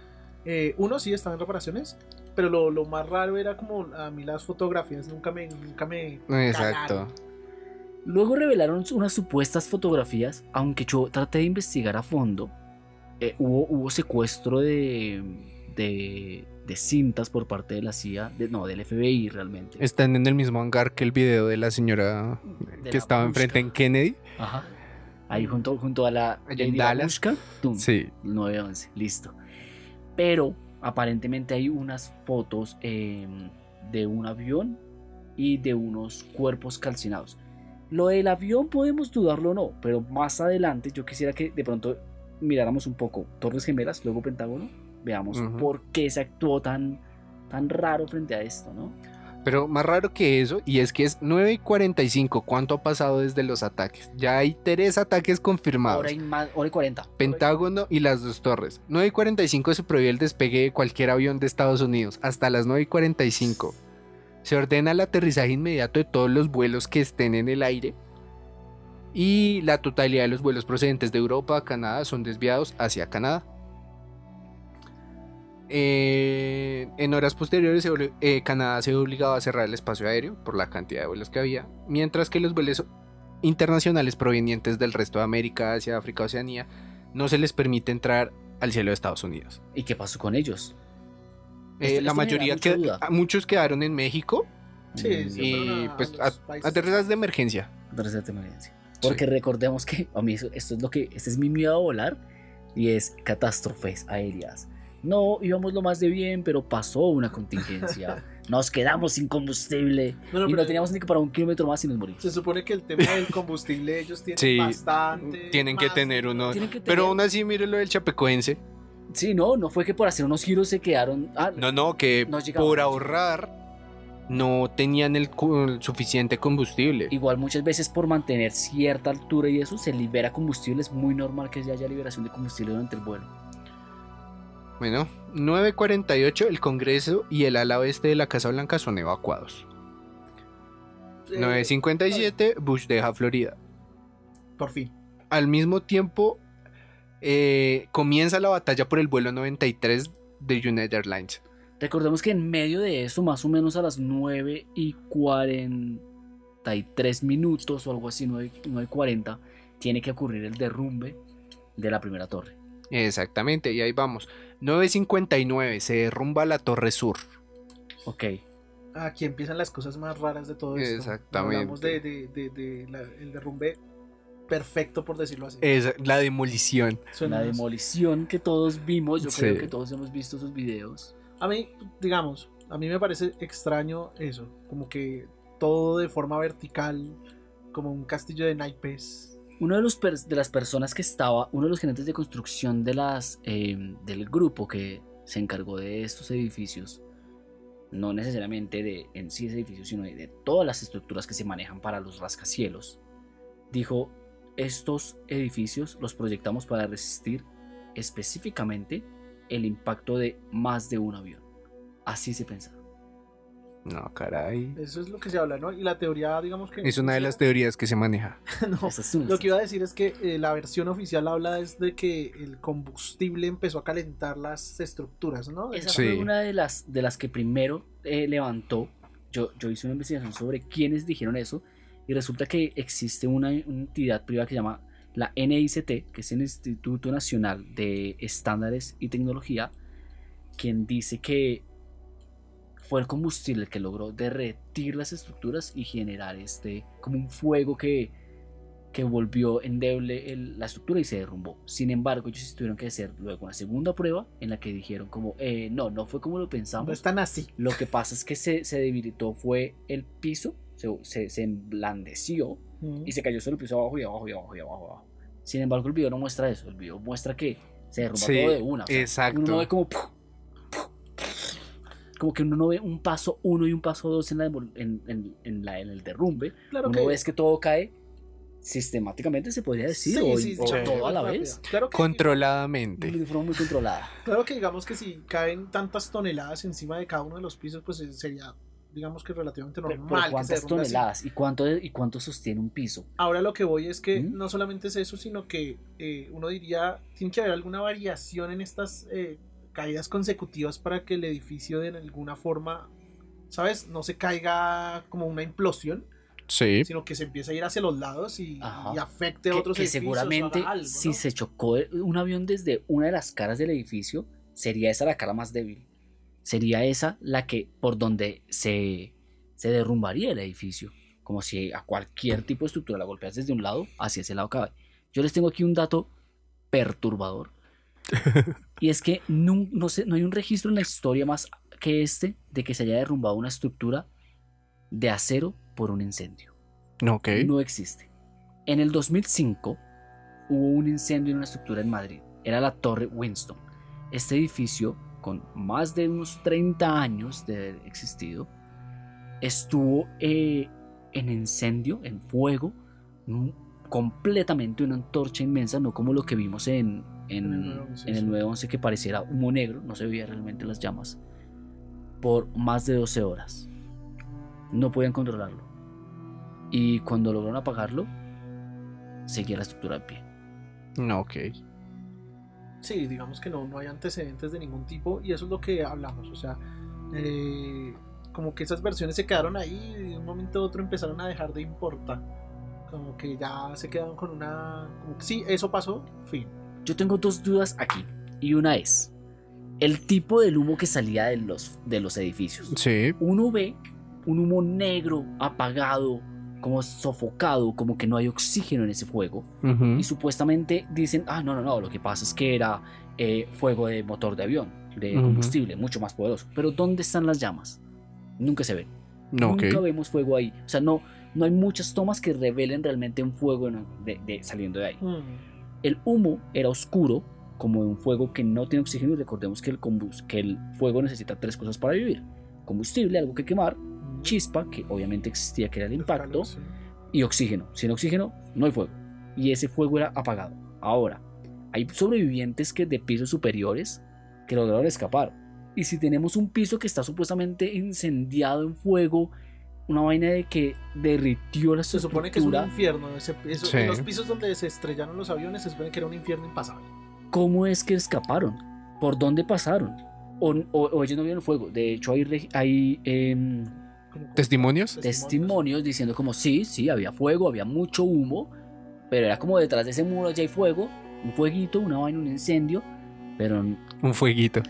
eh, uno sí estaba en reparaciones, pero lo, lo más raro era como a mí las fotografías nunca me, nunca me Exacto. Luego revelaron unas supuestas fotografías, aunque yo traté de investigar a fondo. eh, hubo, hubo secuestro de, de, de cintas por parte de la CIA, de- no, del FBI realmente. Están en el mismo hangar que el video de la señora De que la estaba enfrente en Kennedy. Ajá. Ahí junto, junto a la en Dallas. Tum, Sí. 911, listo. Pero aparentemente hay unas fotos eh, de un avión y de unos cuerpos calcinados. Lo del avión podemos dudarlo o no, pero más adelante yo quisiera que de pronto miráramos un poco Torres Gemelas, luego Pentágono, veamos por qué se actuó tan, tan raro frente a esto, ¿no? Pero más raro que eso, y es que es 9 y 45. ¿Cuánto ha pasado desde los ataques? Ya hay tres ataques confirmados. Hora y, más, hora y 40. Pentágono y las dos torres. 9 y 45 se prohíbe el despegue de cualquier avión de Estados Unidos. Hasta las 9 y 45. Se ordena el aterrizaje inmediato de todos los vuelos que estén en el aire. Y la totalidad de los vuelos procedentes de Europa a Canadá son desviados hacia Canadá. Eh, en horas posteriores, eh, Canadá se vio obligado a cerrar el espacio aéreo por la cantidad de vuelos que había, mientras que los vuelos internacionales provenientes del resto de América, Asia, África, Oceanía, no se les permite entrar al cielo de Estados Unidos. ¿Y qué pasó con ellos? Eh, Esto- la esto mayoría, que, muchos quedaron en México Sí, sí. y fueron a- a pues a- países. aterrizas de emergencia. Emergencia. Porque recordemos que a mí eso- esto es lo que este es mi miedo a volar y es catástrofes aéreas. No íbamos lo más de bien, pero pasó una contingencia. Nos quedamos sin combustible No, no, y no pero teníamos ni que para un kilómetro más y nos morimos. Se supone que el tema del combustible ellos tienen Sí, bastante. Tienen que tener uno. Pero aún así, mire lo del chapecoense. Sí, no, no fue que por hacer unos giros se quedaron. Ah, No, no, que No por ahorrar no tenían el, el suficiente combustible. Igual muchas veces por mantener cierta altura y eso se libera combustible. Es muy normal que haya liberación de combustible durante el vuelo. Bueno, 9.48, el Congreso y el ala oeste de la Casa Blanca son evacuados. Eh, 9.57, Bush deja Florida. Por fin. Al mismo tiempo, eh, comienza la batalla por el vuelo 93 de United Airlines. Recordemos que en medio de eso, más o menos a las 9 y 43 minutos o algo así, 9, 9 y 40, tiene que ocurrir el derrumbe de la primera torre. Exactamente, y ahí vamos. 9.59, se derrumba la Torre Sur. Ok, Aquí empiezan las cosas más raras de todo esto. Exactamente. Hablamos de, de- de- de la- el derrumbe perfecto, por decirlo así. Es la demolición. Suena La demolición que todos vimos, yo Sí. creo que todos hemos visto esos videos. A mí, digamos, a mí me parece extraño eso, como que todo de forma vertical, como un castillo de naipes. Uno de, los de las personas que estaba, uno de los gerentes de construcción de las, eh, del grupo que se encargó de estos edificios, no necesariamente de en sí ese edificio, sino de, de todas las estructuras que se manejan para los rascacielos, dijo, estos edificios los proyectamos para resistir específicamente el impacto de más de un avión. Así se pensaba. No, caray. Eso es lo que se habla, ¿no? Y la teoría, digamos que... Es una de las teorías que se maneja. No, Lo que iba a decir es que eh, la versión oficial habla es de que el combustible empezó a calentar las estructuras, ¿no? Esa Sí. fue una de las, de las que primero eh, levantó. Yo, yo hice una investigación sobre quiénes dijeron eso y resulta que existe una, una entidad privada que se llama la NICT, que es el Instituto Nacional de Estándares y Tecnología, quien dice que fue el combustible el que logró derretir las estructuras y generar este como un fuego que, que volvió endeble el- la estructura y se derrumbó. Sin embargo, ellos tuvieron que hacer luego una segunda prueba en la que dijeron como, eh, no, no fue como lo pensamos. No es tan así. Lo que pasa es que se, se debilitó fue el piso, se, se, se emblandeció y se cayó sobre el piso abajo y abajo y abajo y abajo. y abajo. Sin embargo, el video no muestra eso. El video muestra que se derrumba Sí, todo de una. o sea, exacto. Uno no ve como... Como que uno no ve un paso uno y un paso dos en, la, en, en- en la- en el derrumbe. Claro uno que... ve es que todo cae sistemáticamente, se podría decir, Sí, o, sí, o sí, todo a la rápido. vez. Claro que, Controladamente. De forma muy controlada. claro que digamos que si caen tantas toneladas encima de cada uno de los pisos, pues eh, sería, digamos que relativamente Pero, normal. pero que se ¿Cuántas así. toneladas? ¿Y cuánto, ¿Y cuánto sostiene un piso? Ahora lo que voy es que ¿Mm? no solamente es eso, sino que eh, uno diría, tiene que haber alguna variación en estas eh, caídas consecutivas para que el edificio de alguna forma, ¿sabes? No se caiga como una implosión, Sí. sino que se empiece a ir hacia los lados y, y afecte a que, otros que edificios. seguramente si se chocó un avión desde una de las caras del edificio, sería esa la cara más débil. Sería esa la que por donde se, se derrumbaría el edificio. Como si a cualquier tipo de estructura la golpeas desde un lado, hacia ese lado cabe. Yo les tengo aquí un dato perturbador. y es que no, no, sé, no hay un registro en la historia más que este de que se haya derrumbado una estructura de acero por un incendio no existe. En el 2005 hubo un incendio en una estructura en Madrid. Era la Torre Winston. Este edificio, con más de unos 30 años de haber existido, estuvo eh, en incendio, en fuego, completamente una antorcha inmensa, no como lo que vimos en, en, En el 911, en el sí. 911 que pareciera humo negro, no se veía realmente las llamas, por más de 12 horas. No podían controlarlo. Y cuando lograron apagarlo, seguía la estructura de pie. No, ok. Sí, digamos que no, no hay antecedentes de ningún tipo y eso es lo que hablamos, o sea, eh, como que esas versiones se quedaron ahí y de un momento a otro empezaron a dejar de importar, como que ya se quedaron con una, como que sí, eso pasó, fin. Yo tengo dos dudas aquí. Y una es el tipo del humo que salía de los, de los edificios. Sí. Uno ve un humo negro, apagado, como sofocado, como que no hay oxígeno en ese fuego. Y supuestamente dicen, ah, no, no, no, lo que pasa es que era eh, fuego de motor de avión, de combustible, mucho más poderoso. Pero ¿dónde están las llamas? Nunca se ven. No. Nunca vemos fuego ahí. O sea, no, no hay muchas tomas que revelen realmente un fuego de- de- saliendo de ahí. El humo era oscuro, como de un fuego que no tiene oxígeno. Y recordemos que el, que el fuego necesita tres cosas para vivir: combustible, algo que quemar, chispa, que obviamente existía, que era el impacto, y oxígeno. Sin oxígeno no hay fuego. Y ese fuego era apagado. Ahora, hay sobrevivientes que de pisos superiores que lograron escapar. Y si tenemos un piso que está supuestamente incendiado en fuego, una vaina de que derritió la Se supone que es un infierno, ese, eso- Sí. en los pisos donde se estrellaron los aviones se supone que era un infierno impasable. ¿cómo es que escaparon? ¿Por dónde pasaron? O, o- o ellos no vieron fuego. De hecho, hay, hay Como- ¿Testimonios? testimonios diciendo como sí, sí, había fuego, había mucho humo, pero era como detrás de ese muro ya hay fuego, un fueguito, una vaina, un incendio, pero un Un fueguito.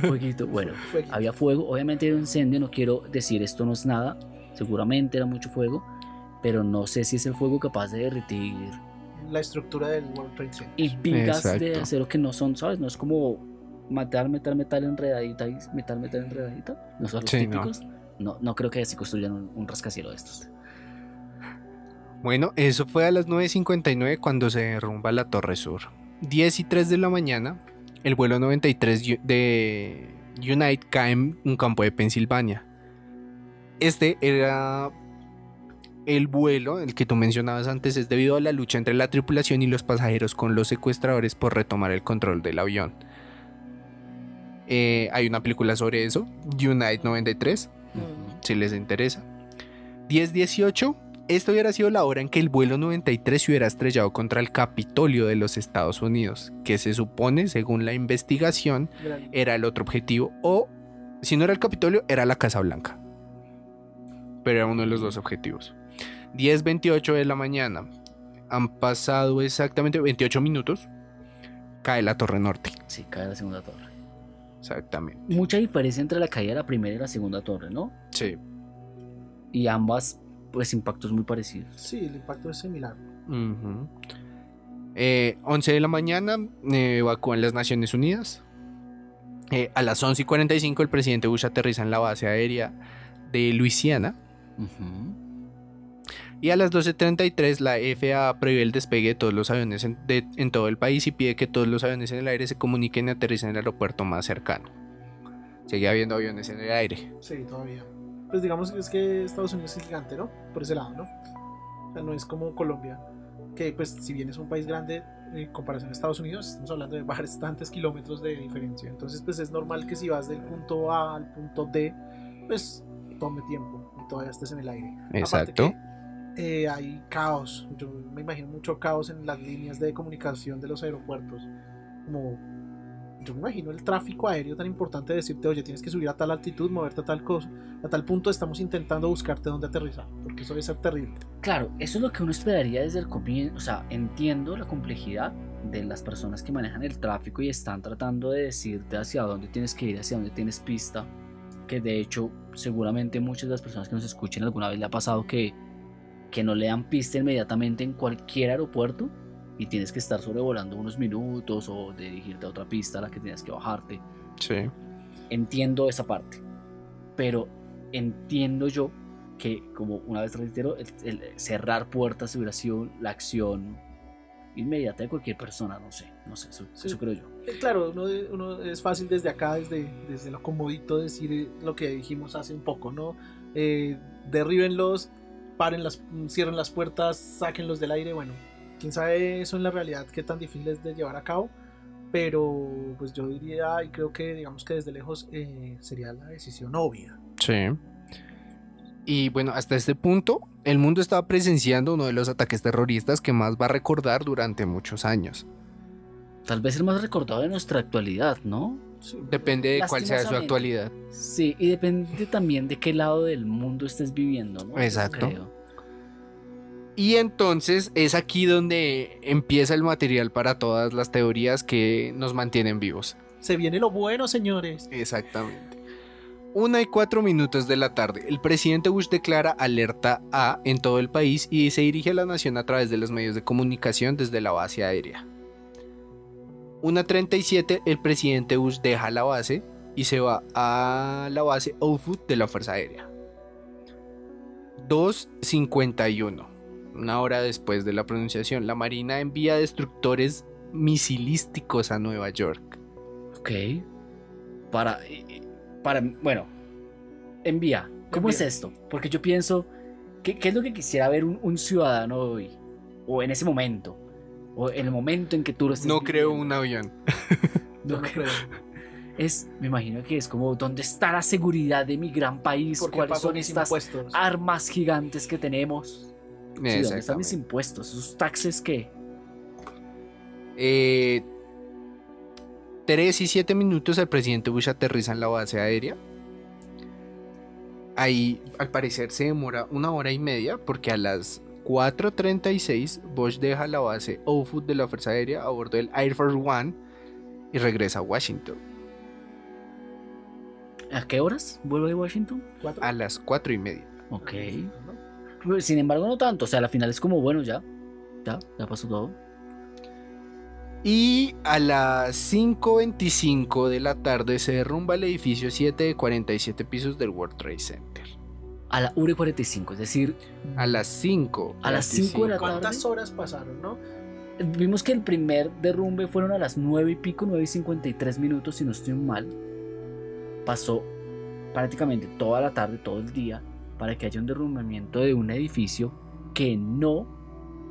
fueguito, bueno, Fue- había fuego, obviamente era un incendio, no quiero decir esto no es nada, seguramente era mucho fuego, pero no sé si es el fuego capaz de derretir la estructura del World Trade Center. Y vigas de acero que no son, ¿sabes? No es como metal, metal, metal enredadita y metal, metal enredadita. No son los Sí, no. típicos. No. no, creo que así construyan un, un rascacielos de estos. Bueno, eso fue a las 9.59 cuando se derrumba la Torre Sur. 10 y 3 de la mañana, el vuelo 93 yu- de Unite cae en un campo de Pensilvania. Este era el vuelo, el que tú mencionabas antes, es debido a la lucha entre la tripulación y los pasajeros con los secuestradores por retomar el control del avión. Eh, hay una película sobre eso, Unite 93, si les interesa. 10-18, esto hubiera sido la hora en que el vuelo 93 se hubiera estrellado contra el Capitolio de los Estados Unidos, que se supone, según la investigación, era el otro objetivo, o si no era el Capitolio, era la Casa Blanca. Pero era uno de los dos objetivos. 10-28 de la mañana, han pasado exactamente 28 minutos, cae la Torre Norte. Sí, cae la segunda torre. Exactamente. Mucha diferencia entre la caída de la primera y la segunda torre, ¿no? Sí. Y ambas, pues, impactos muy parecidos. Sí, el impacto es similar. Ujú. Eh, 11 de la mañana eh, evacúan las Naciones Unidas. Eh, a las 11 y 45 el presidente Bush aterriza en la base aérea de Luisiana. Y a las 12.33 la FAA prohíbe el despegue de todos los aviones en, de- en todo el país y pide que todos los aviones en el aire se comuniquen y aterricen en el aeropuerto más cercano. Sigue habiendo aviones en el aire. Sí, todavía. Pues digamos que es que Estados Unidos es gigante, ¿no? Por ese lado, ¿no? O sea, no es como Colombia, que pues si bien es un país grande en comparación a Estados Unidos, estamos hablando de bastantes kilómetros de diferencia. Entonces pues es normal que si vas del punto A al punto D, pues tome tiempo todavía estés en el aire. Exacto. que, eh, hay caos, yo me imagino mucho caos en las líneas de comunicación de los aeropuertos. Como yo me imagino el tráfico aéreo tan importante de decirte, oye, tienes que subir a tal altitud, moverte a tal cosa, a tal punto estamos intentando buscarte dónde aterrizar, porque eso debe ser terrible. Claro, eso es lo que uno esperaría desde el comienzo. O sea, entiendo la complejidad de las personas que manejan el tráfico y están tratando de decirte hacia dónde tienes que ir, hacia dónde tienes pista. Que de hecho, seguramente muchas de las personas que nos escuchen alguna vez le ha pasado que, que no le dan pista inmediatamente en cualquier aeropuerto y tienes que estar sobrevolando unos minutos o dirigirte a otra pista a la que tienes que bajarte. Sí. Entiendo esa parte, pero entiendo yo que, como una vez reitero, el, el cerrar puertas hubiera sido la acción inmediata de cualquier persona, no sé, no sé, eso, Sí. eso creo yo. Eh, Claro, uno, uno es fácil desde acá, desde, desde lo comodito, decir eh, lo que dijimos hace un poco, ¿no? Eh, derríbenlos, paren las, cierren las puertas, sáquenlos del aire, bueno, quién sabe eso en la realidad qué tan difícil es de llevar a cabo, pero pues yo diría y creo que digamos que desde lejos eh, sería la decisión obvia. Sí. Y bueno, hasta este punto, el mundo estaba presenciando uno de los ataques terroristas que más va a recordar durante muchos años. Tal vez el más recordado de nuestra actualidad, ¿no? Depende de cuál sea su actualidad. Sí, y depende también de qué lado del mundo estés viviendo, ¿no? Exacto. creo. Y entonces es aquí donde empieza el material para todas las teorías que nos mantienen vivos. Se viene lo bueno, señores. Exactamente. Una y cuatro minutos de la tarde, el presidente Bush declara alerta A en todo el país y se dirige a la nación a través de los medios de comunicación desde la base aérea. Una 37, el presidente Bush deja la base y se va a la base Outfoot de la Fuerza Aérea. 2.51, una hora después de la pronunciación, la Marina envía destructores misilísticos a Nueva York. Ok. Para, para, bueno, envía. ¿Cómo Envía. es esto? Porque yo pienso, ¿qué, qué es lo que quisiera ver un, un ciudadano hoy? O en ese momento. O en el momento en que tú lo estés No creo un avión. No creo. Es, me imagino que es como, ¿dónde está la seguridad de mi gran país? ¿Cuáles son estas impuestos. armas gigantes que tenemos? Sí, ¿Dónde están mis impuestos? ¿Esos taxes qué? Eh, 3 y 7 minutos el presidente Bush aterriza en la base aérea. Ahí al parecer se demora una hora y media porque a las 4.36 Bush deja la base Outfoot de la Fuerza Aérea a bordo del Air Force One y regresa a Washington ¿A qué horas vuelve de Washington? Cuatro. a las 4 y media. Ok. Sin embargo, no tanto. O sea, al final es como, bueno, ya. Ya, ya pasó todo. Y a las 5.25 de la tarde se derrumba el edificio 7 de 47 pisos del World Trade Center. A la 1 y 45, es decir, A las 5. A las 5 de la tarde. ¿Cuántas horas pasaron, no? Vimos que el primer derrumbe fueron a las 9 y pico, 9 y 53 minutos, si no estoy mal. Pasó prácticamente toda la tarde, todo el día, para que haya un derrumbamiento de un edificio que no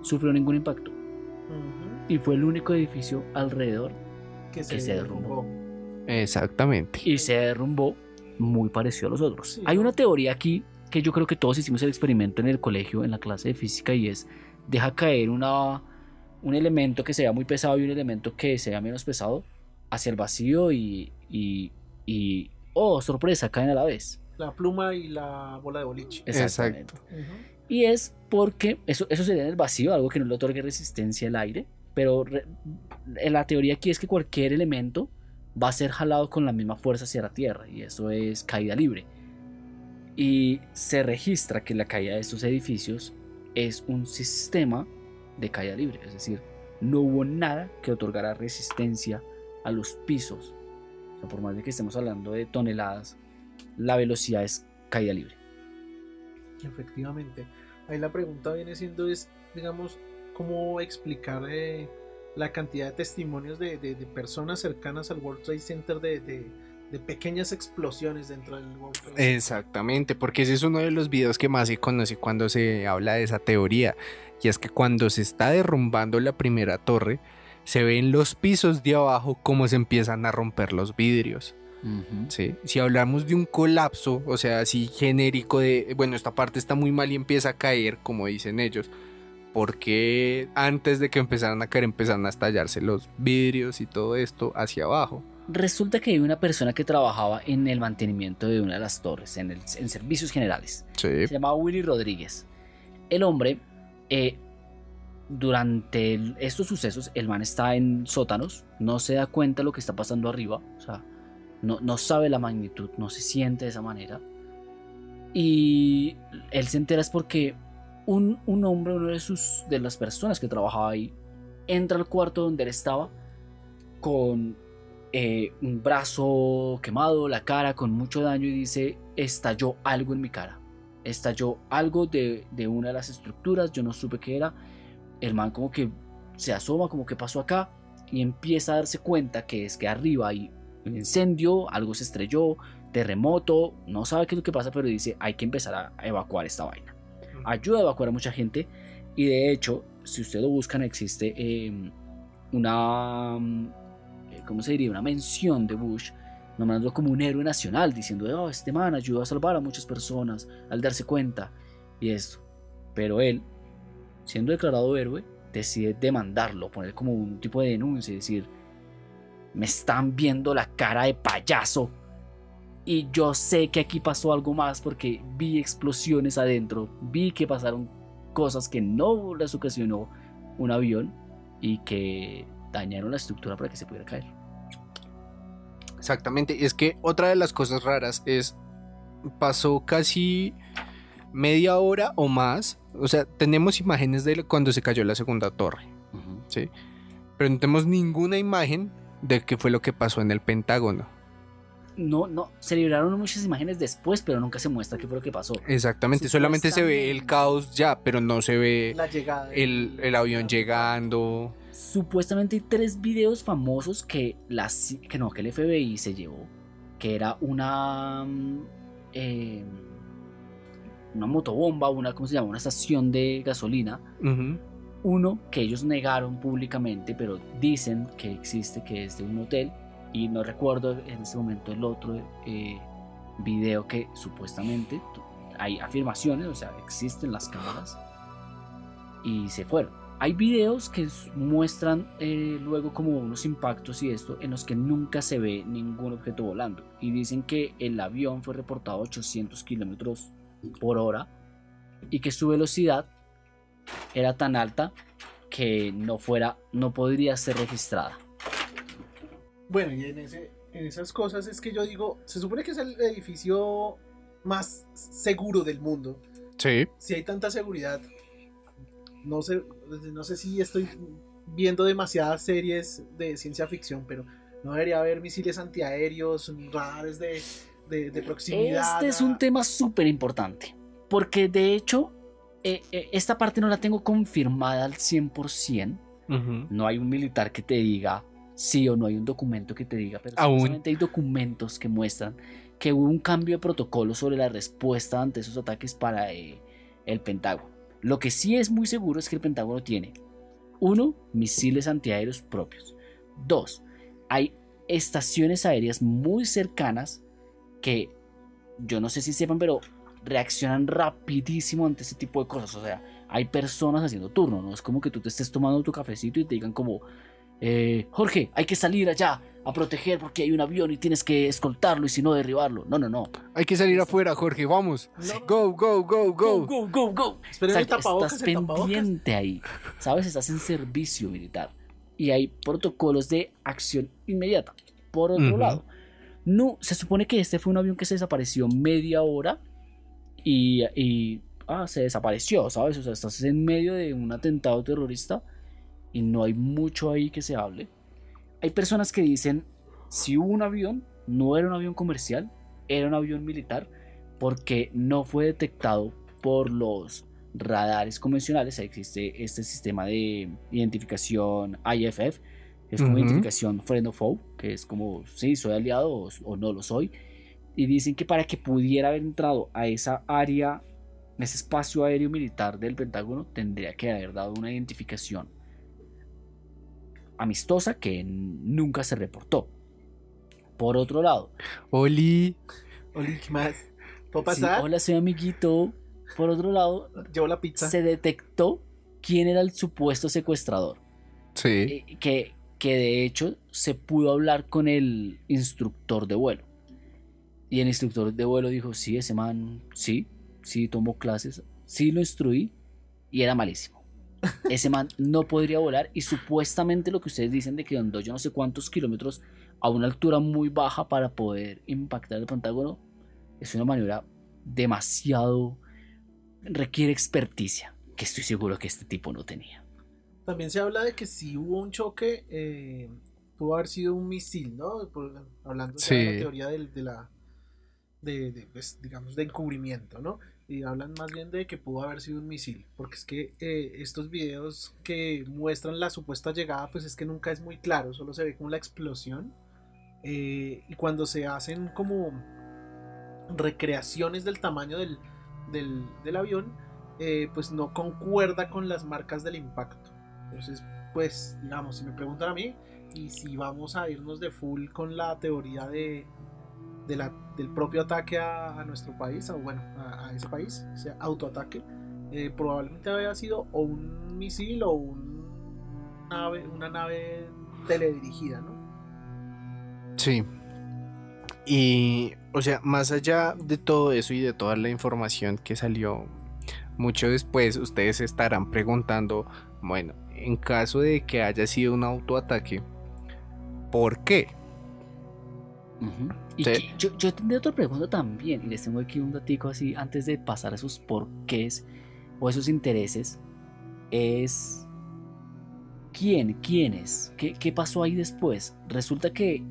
sufrió ningún impacto. Ujú. Y fue el único edificio alrededor Que Que se derrumbó. Exactamente. y se derrumbó muy parecido a los otros. Sí, Hay una teoría aquí que yo creo que todos hicimos el experimento en el colegio, en la clase de física, y es deja caer una, un elemento que sea muy pesado y un elemento que sea menos pesado hacia el vacío y, y, y oh, sorpresa, caen a la vez. La pluma y la bola de boliche. Exactamente. Ujú. Y es porque eso, eso sería en el vacío, algo que no le otorgue resistencia al aire. Pero re- la teoría aquí es que cualquier elemento va a ser jalado con la misma fuerza hacia la Tierra. Y eso es caída libre. Y se registra que la caída de estos edificios es un sistema de caída libre. Es decir, no hubo nada que otorgara resistencia a los pisos. O sea, por más de que estemos hablando de toneladas, la velocidad es caída libre. Efectivamente. Ahí la pregunta viene siendo es, digamos, cómo explicar eh, la cantidad de testimonios de, de- de personas cercanas al World Trade Center de, de- de pequeñas explosiones dentro del World Trade Center. Exactamente, porque ese es uno de los videos que más se conoce cuando se habla de esa teoría. Y es que cuando se está derrumbando la primera torre, se ven los pisos de abajo cómo se empiezan a romper los vidrios. ¿sí? Si hablamos de un colapso, o sea, así genérico de, bueno, esta parte está muy mal y empieza a caer, como dicen ellos, porque antes de que empezaran a caer empezaron a estallarse los vidrios y todo esto hacia abajo. Resulta que hay una persona que trabajaba en el mantenimiento de una de las torres, en, el- en servicios generales. Sí. Se llamaba Willy Rodríguez. El hombre, eh, durante el- estos sucesos, el man está en sótanos, no se da cuenta de lo que está pasando arriba, o sea, no, no sabe la magnitud, no se siente de esa manera. Y él se entera es porque un, un hombre, uno de, sus, de las personas que trabajaba ahí, entra al cuarto donde él estaba con eh, un brazo quemado, la cara con mucho daño y dice, estalló algo en mi cara. Estalló algo de, de una de las estructuras, yo no supe qué era. El man como que se asoma, como que pasó acá y empieza a darse cuenta que es que arriba hay un incendio, algo se estrelló, terremoto, no sabe qué es lo que pasa, pero dice, hay que empezar a evacuar esta vaina. Ayuda a evacuar a mucha gente y de hecho, si ustedes lo buscan, existe eh, una, mm, eh, ¿cómo se diría? Una mención de Bush, nombrándolo como un héroe nacional, diciendo, oh, este man ayudó a salvar a muchas personas al darse cuenta y esto. Pero él, siendo declarado héroe, decide demandarlo, poner como un tipo de denuncia decir, me están viendo la cara de payaso y yo sé que aquí pasó algo más porque vi explosiones adentro, vi que pasaron cosas que no les ocasionó un avión y que dañaron la estructura para que se pudiera caer. Exactamente, es que otra de las cosas raras es, pasó casi media hora o más, o sea, tenemos imágenes de cuando se cayó la segunda torre. ¿sí? Pero no tenemos ninguna imagen de qué fue lo que pasó en el Pentágono. No, no, se liberaron muchas imágenes después, pero nunca se muestra qué fue lo que pasó. Exactamente, solamente se ve el caos ya, pero no se ve La llegada. el, el avión llegando. Supuestamente hay tres videos famosos que, la, C- que, no, que el FBI se llevó, que era una, mm, eh, una motobomba, una, ¿cómo se llama? Una estación de gasolina. Uno que ellos negaron públicamente, pero dicen que existe, que es de un hotel. Y no recuerdo en este momento el otro eh, video que supuestamente hay afirmaciones, o sea, existen las cámaras. Y se fueron. Hay videos que muestran eh, luego como unos impactos y esto en los que nunca se ve ningún objeto volando. Y dicen que el avión fue reportado a 800 kilómetros por hora y que su velocidad era tan alta que no fuera, no podría ser registrada. Bueno, y en, ese, en esas cosas es que yo digo, se supone que es el edificio más seguro del mundo. Sí. Si hay tanta seguridad, no sé, no sé si estoy viendo demasiadas series de ciencia ficción, pero no debería haber misiles antiaéreos, radares de, de, de proximidad. Este es un tema súper importante. Porque de hecho, eh, eh, esta parte no la tengo confirmada al 100%. Ujú. No hay un militar que te diga sí o no hay un documento que te diga, pero Aún. solamente hay documentos que muestran que hubo un cambio de protocolo sobre la respuesta ante esos ataques para eh, el Pentágono. Lo que sí es muy seguro es que el Pentágono tiene, uno, misiles antiaéreos propios. Dos, hay estaciones aéreas muy cercanas que yo no sé si sepan, pero reaccionan rapidísimo ante ese tipo de cosas. O sea, hay personas haciendo turno, no es como que tú te estés tomando tu cafecito y te digan como, eh, Jorge, hay que salir allá a proteger porque hay un avión y tienes que escoltarlo y si no derribarlo. No, no, no. Hay que salir afuera, Jorge, vamos. No. Go, go, go, Go, go. go, go, Exacto, estás pendiente ahí, ¿sabes? Estás en servicio militar y hay protocolos de acción inmediata. Por otro lado, no, se supone que este fue un avión que se desapareció media hora y, y, ah, se desapareció, ¿sabes? O sea, estás en medio de un atentado terrorista y no hay mucho ahí que se hable. Hay personas que dicen, si hubo un avión, no era un avión comercial, era un avión militar, porque no fue detectado por los radares convencionales. Ahí existe este sistema de identificación IFF, que es como Ujú. identificación friend of foe, que es como, sí, soy aliado o, o no lo soy. Y dicen que para que pudiera haber entrado a esa área, ese espacio aéreo militar del Pentágono, tendría que haber dado una identificación amistosa que nunca se reportó. Por otro lado, Oli. Oli, ¿qué más? ¿Puedo sí, pasar? hola, soy amiguito. Por otro lado, Llevo la pizza. se detectó quién era el supuesto secuestrador. Sí. eh, que, que de hecho se pudo hablar con el instructor de vuelo. Y el instructor de vuelo dijo, sí, ese man, sí, sí tomó clases, sí lo instruí y era malísimo. Ese man no podría volar y supuestamente lo que ustedes dicen de que andó yo no sé cuántos kilómetros a una altura muy baja para poder impactar el Pentágono es una maniobra demasiado requiere experticia que estoy seguro que este tipo no tenía. También se habla de que si hubo un choque, eh, pudo haber sido un misil, ¿no? Por- hablando de la teoría del- de, la, de, de, pues, digamos, de encubrimiento, ¿no? Y hablan más bien de que pudo haber sido un misil, porque es que eh, estos videos que muestran la supuesta llegada, pues es que nunca es muy claro, solo se ve como la explosión. eh, y cuando se hacen como recreaciones del tamaño del, del, del avión, eh, pues no concuerda con las marcas del impacto. Entonces, pues, digamos, si me preguntan a mí, y si vamos a irnos de full con la teoría de, de la- del propio ataque a, a nuestro país, o bueno, a, a ese país, ese autoataque, eh, probablemente había sido o un misil o un nave, una nave teledirigida, ¿no? Sí. Y, o sea, más allá de todo eso y de toda la información que salió mucho después, ustedes se estarán preguntando, bueno, en caso de que haya sido un autoataque, ¿por qué? Ujú. Y Sí. que- yo, yo tendré otra pregunta también, y les tengo aquí un datico así antes de pasar a esos porqués o esos intereses. Es. ¿Quién? ¿Quiénes? ¿Qué, ¿Qué pasó ahí después? Resulta que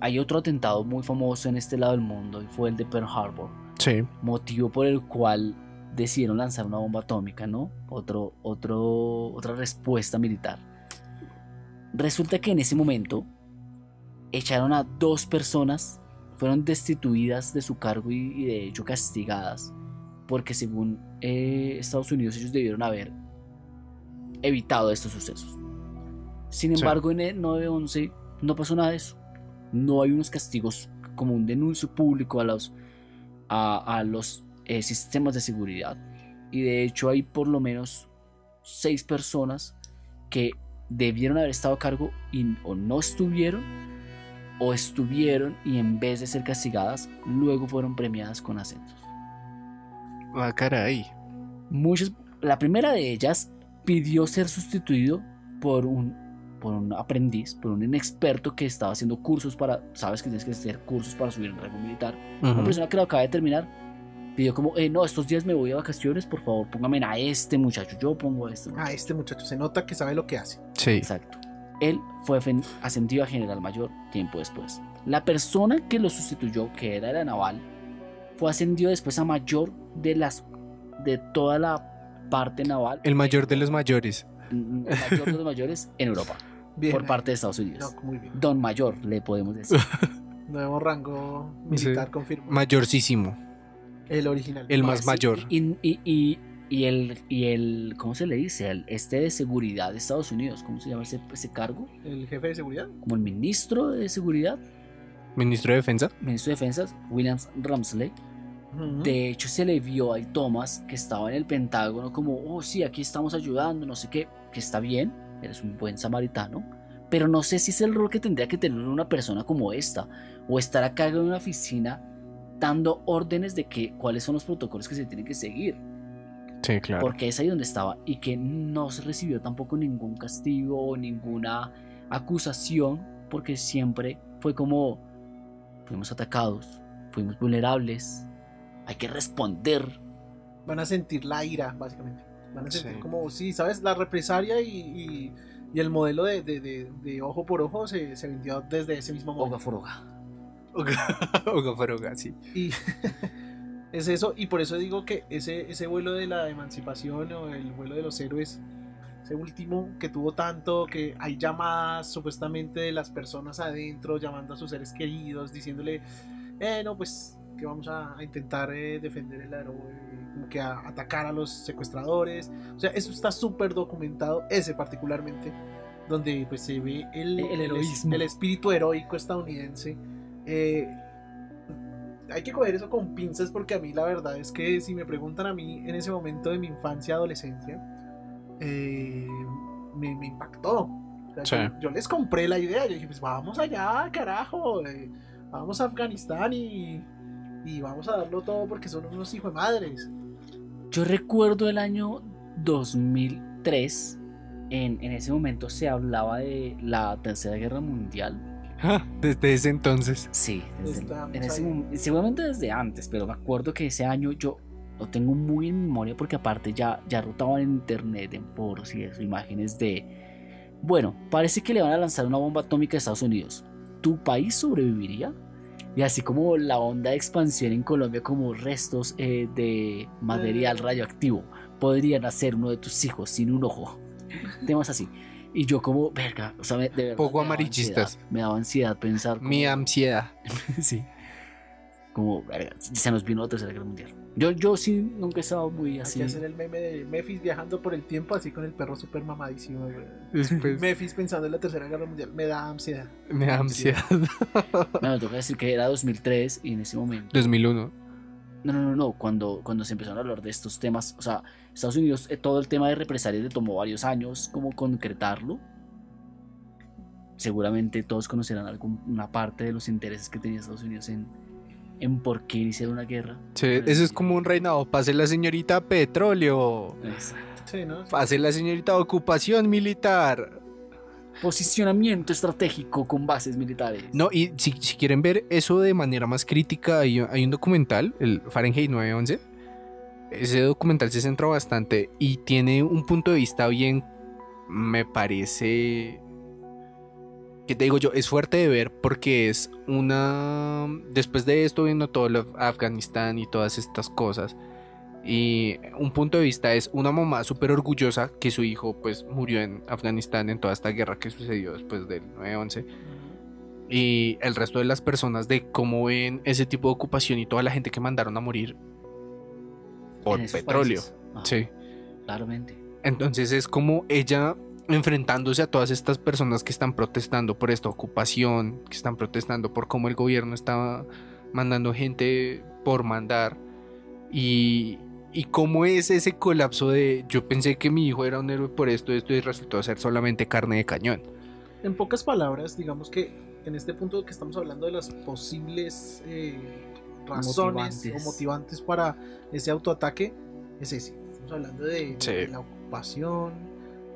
hay otro atentado muy famoso en este lado del mundo y fue el de Pearl Harbor, Sí. motivo por el cual decidieron lanzar una bomba atómica, ¿no? Otro, otro, otra respuesta militar. Resulta que en ese momento echaron a dos personas, fueron destituidas de su cargo y, y de hecho castigadas, porque según eh, Estados Unidos ellos debieron haber evitado estos sucesos. Sin Sí. embargo, en el 9-11 no pasó nada de eso. No hay unos castigos como un denuncio público a los, a, a los eh, sistemas de seguridad. Y de hecho hay por lo menos seis personas que debieron haber estado a cargo y o no estuvieron o estuvieron y en vez de ser castigadas luego fueron premiadas con ascensos. Ah, caray. Muchas, la primera de ellas pidió ser sustituido por un, por un aprendiz, por un inexperto que estaba haciendo cursos para, sabes que tienes que hacer cursos para subir en rango militar. Una Ujú. persona que lo acaba de terminar pidió como, eh, no, estos días me voy a vacaciones, por favor, póngame a este muchacho, yo pongo a este. Ah, muchacho". este muchacho se nota que sabe lo que hace. Sí. Exacto. Él fue ascendido a general mayor tiempo después. La persona que lo sustituyó, que era la naval, fue ascendido después a mayor de las de toda la parte naval. El mayor de los mayores. el mayor de los mayores en Europa, Bien. por parte de Estados Unidos. No, muy bien. Don Mayor, le podemos decir. Nuevo rango militar Sí. confirmado. Mayorcísimo. el original. El más mayor. Y, y, y, y el, y el, ¿cómo se le dice? El, este de seguridad de Estados Unidos, ¿cómo se llama ese, ese cargo? El jefe de seguridad. Como el ministro de seguridad, Ministro de Defensa. ministro de defensas, Williams Ramsley. De hecho, se le vio a Thomas que estaba en el Pentágono como, oh sí, aquí estamos ayudando, no sé qué, que está bien, eres un buen samaritano, pero no sé si es el rol que tendría que tener una persona como esta, o estar a cargo de una oficina dando órdenes de que, cuáles son los protocolos que se tienen que seguir, Sí, claro. porque es ahí donde estaba, y que no se recibió tampoco ningún castigo o ninguna acusación, porque siempre fue como, fuimos atacados, fuimos vulnerables, hay que responder. Van a sentir la ira, básicamente. Van a sentir Sí. como, sí, ¿sabes? La represalia y, y- y el modelo de, de- de- de ojo por ojo se, se vendió desde ese mismo Oga momento. por oga. Oga por oga, sí. Y es eso, y por eso digo que ese, ese vuelo de la emancipación o el vuelo de los héroes, ese último que tuvo tanto, que hay llamadas supuestamente de las personas adentro, llamando a sus seres queridos, diciéndole, eh, no, pues que vamos a, a intentar eh, defender el aero, eh, como que a atacar a los secuestradores. O sea, eso está súper documentado, ese particularmente, donde pues se ve el, El heroísmo. el espíritu heroico estadounidense. Eh, hay que coger eso con pinzas porque a mí la verdad es que si me preguntan a mí en ese momento de mi infancia, adolescencia, eh, me, me impactó. O sea, Sí. yo, yo les compré la idea, yo dije, pues vamos allá, carajo, eh, vamos a Afganistán y, y vamos a darlo todo porque son unos hijos de madres. Yo recuerdo el año 2003, en, en ese momento se hablaba de la Tercera Guerra Mundial. Ah, desde ese entonces. Sí, desde- en ese seguramente desde antes, pero me acuerdo que ese año yo lo tengo muy en memoria porque aparte ya, ya rotaban en internet, en foros y eso, imágenes de... Bueno, parece que le van a lanzar una bomba atómica a Estados Unidos. ¿Tu país sobreviviría? Y así como la onda de expansión en Colombia como restos eh, de material Eh. radioactivo podrían hacer uno de tus hijos sin un ojo. Temas así. Y yo como, verga, o sea, me- de verdad Poco amarillistas. ansiedad, Me daba ansiedad pensar como- Mi ansiedad. sí. Como, verga, se nos vino la tercera guerra mundial. Yo, yo sí nunca he estado muy Hay así. que hacer el meme de Memphis viajando por el tiempo así con el perro súper mamadísimo. Después Memphis pensando en la tercera guerra mundial me da ansiedad. me da ansiedad. Me toca decir que era 2003 y en ese momento. 2001. No, no, no, no. Cuando, cuando se empezaron a hablar de estos temas, o sea, Estados Unidos, eh, todo el tema de represalias le tomó varios años como concretarlo. Seguramente todos conocerán alguna parte de los intereses que tenía Estados Unidos en, en por qué iniciar una guerra. Sí, eso es como un reinado. Pase la señorita petróleo. Exacto. Sí, ¿no? Pase la señorita ocupación militar. Posicionamiento estratégico con bases militares. No, y si, quieren ver eso de manera más crítica, hay, hay un documental, el Fahrenheit 911. Ese documental se centra bastante y tiene un punto de vista bien, me parece, que te digo yo, es fuerte de ver porque es una, después de esto viendo todo lo Afganistán y todas estas cosas, y un punto de vista es una mamá súper orgullosa que su hijo pues murió en Afganistán en toda esta guerra que sucedió después del 9-11 y el resto de las personas de cómo ven ese tipo de ocupación y toda la gente que mandaron a morir por petróleo. Sí. Claramente. Entonces es como ella enfrentándose a todas estas personas que están protestando por esta ocupación, que están protestando por cómo el gobierno estaba mandando gente por mandar y, y cómo es ese colapso de yo pensé que mi hijo era un héroe por esto, esto y resultó ser solamente carne de cañón. En pocas palabras, digamos que en este punto que estamos hablando de las posibles eh, razones Motivantes. o motivantes para ese autoataque, es ese. Estamos hablando de, Sí. de la ocupación,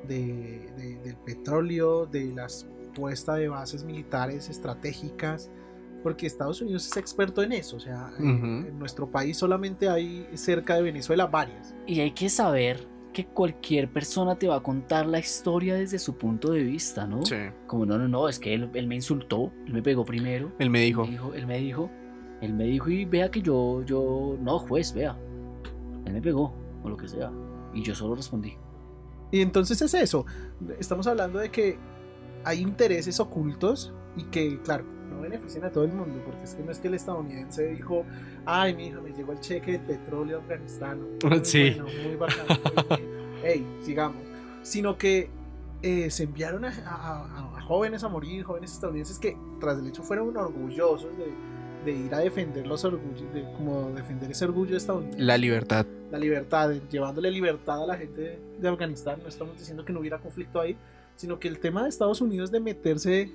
de, de- del petróleo, de las puesta de bases militares estratégicas, porque Estados Unidos es experto en eso. O sea, Ujú. en nuestro país solamente hay cerca de Venezuela varias. Y hay que saber que cualquier persona te va a contar la historia desde su punto de vista, ¿no? Sí. Como no, no, no, es que él, él me insultó, él me pegó primero. Él me dijo. Él me dijo, él me dijo, él me dijo y vea que yo, yo, no, juez, vea. Él me pegó, o lo que sea. Y yo solo respondí. Y entonces es eso. Estamos hablando de que hay intereses ocultos y que, claro, no benefician a todo el mundo, porque es que no es que el estadounidense dijo, ay, mija, me llegó el cheque de petróleo afganistano. Sí. bueno, muy bacano, muy bien. Ey, sigamos. Sino que eh, se enviaron a, a- a- a jóvenes a morir, jóvenes estadounidenses que tras el hecho fueron orgullosos de, de ir a defender los orgullos, de, como defender ese orgullo estadounidense La libertad. la libertad, de- llevándole libertad a la gente de, de Afganistán. No estamos diciendo que no hubiera conflicto ahí, sino que el tema de Estados Unidos de meterse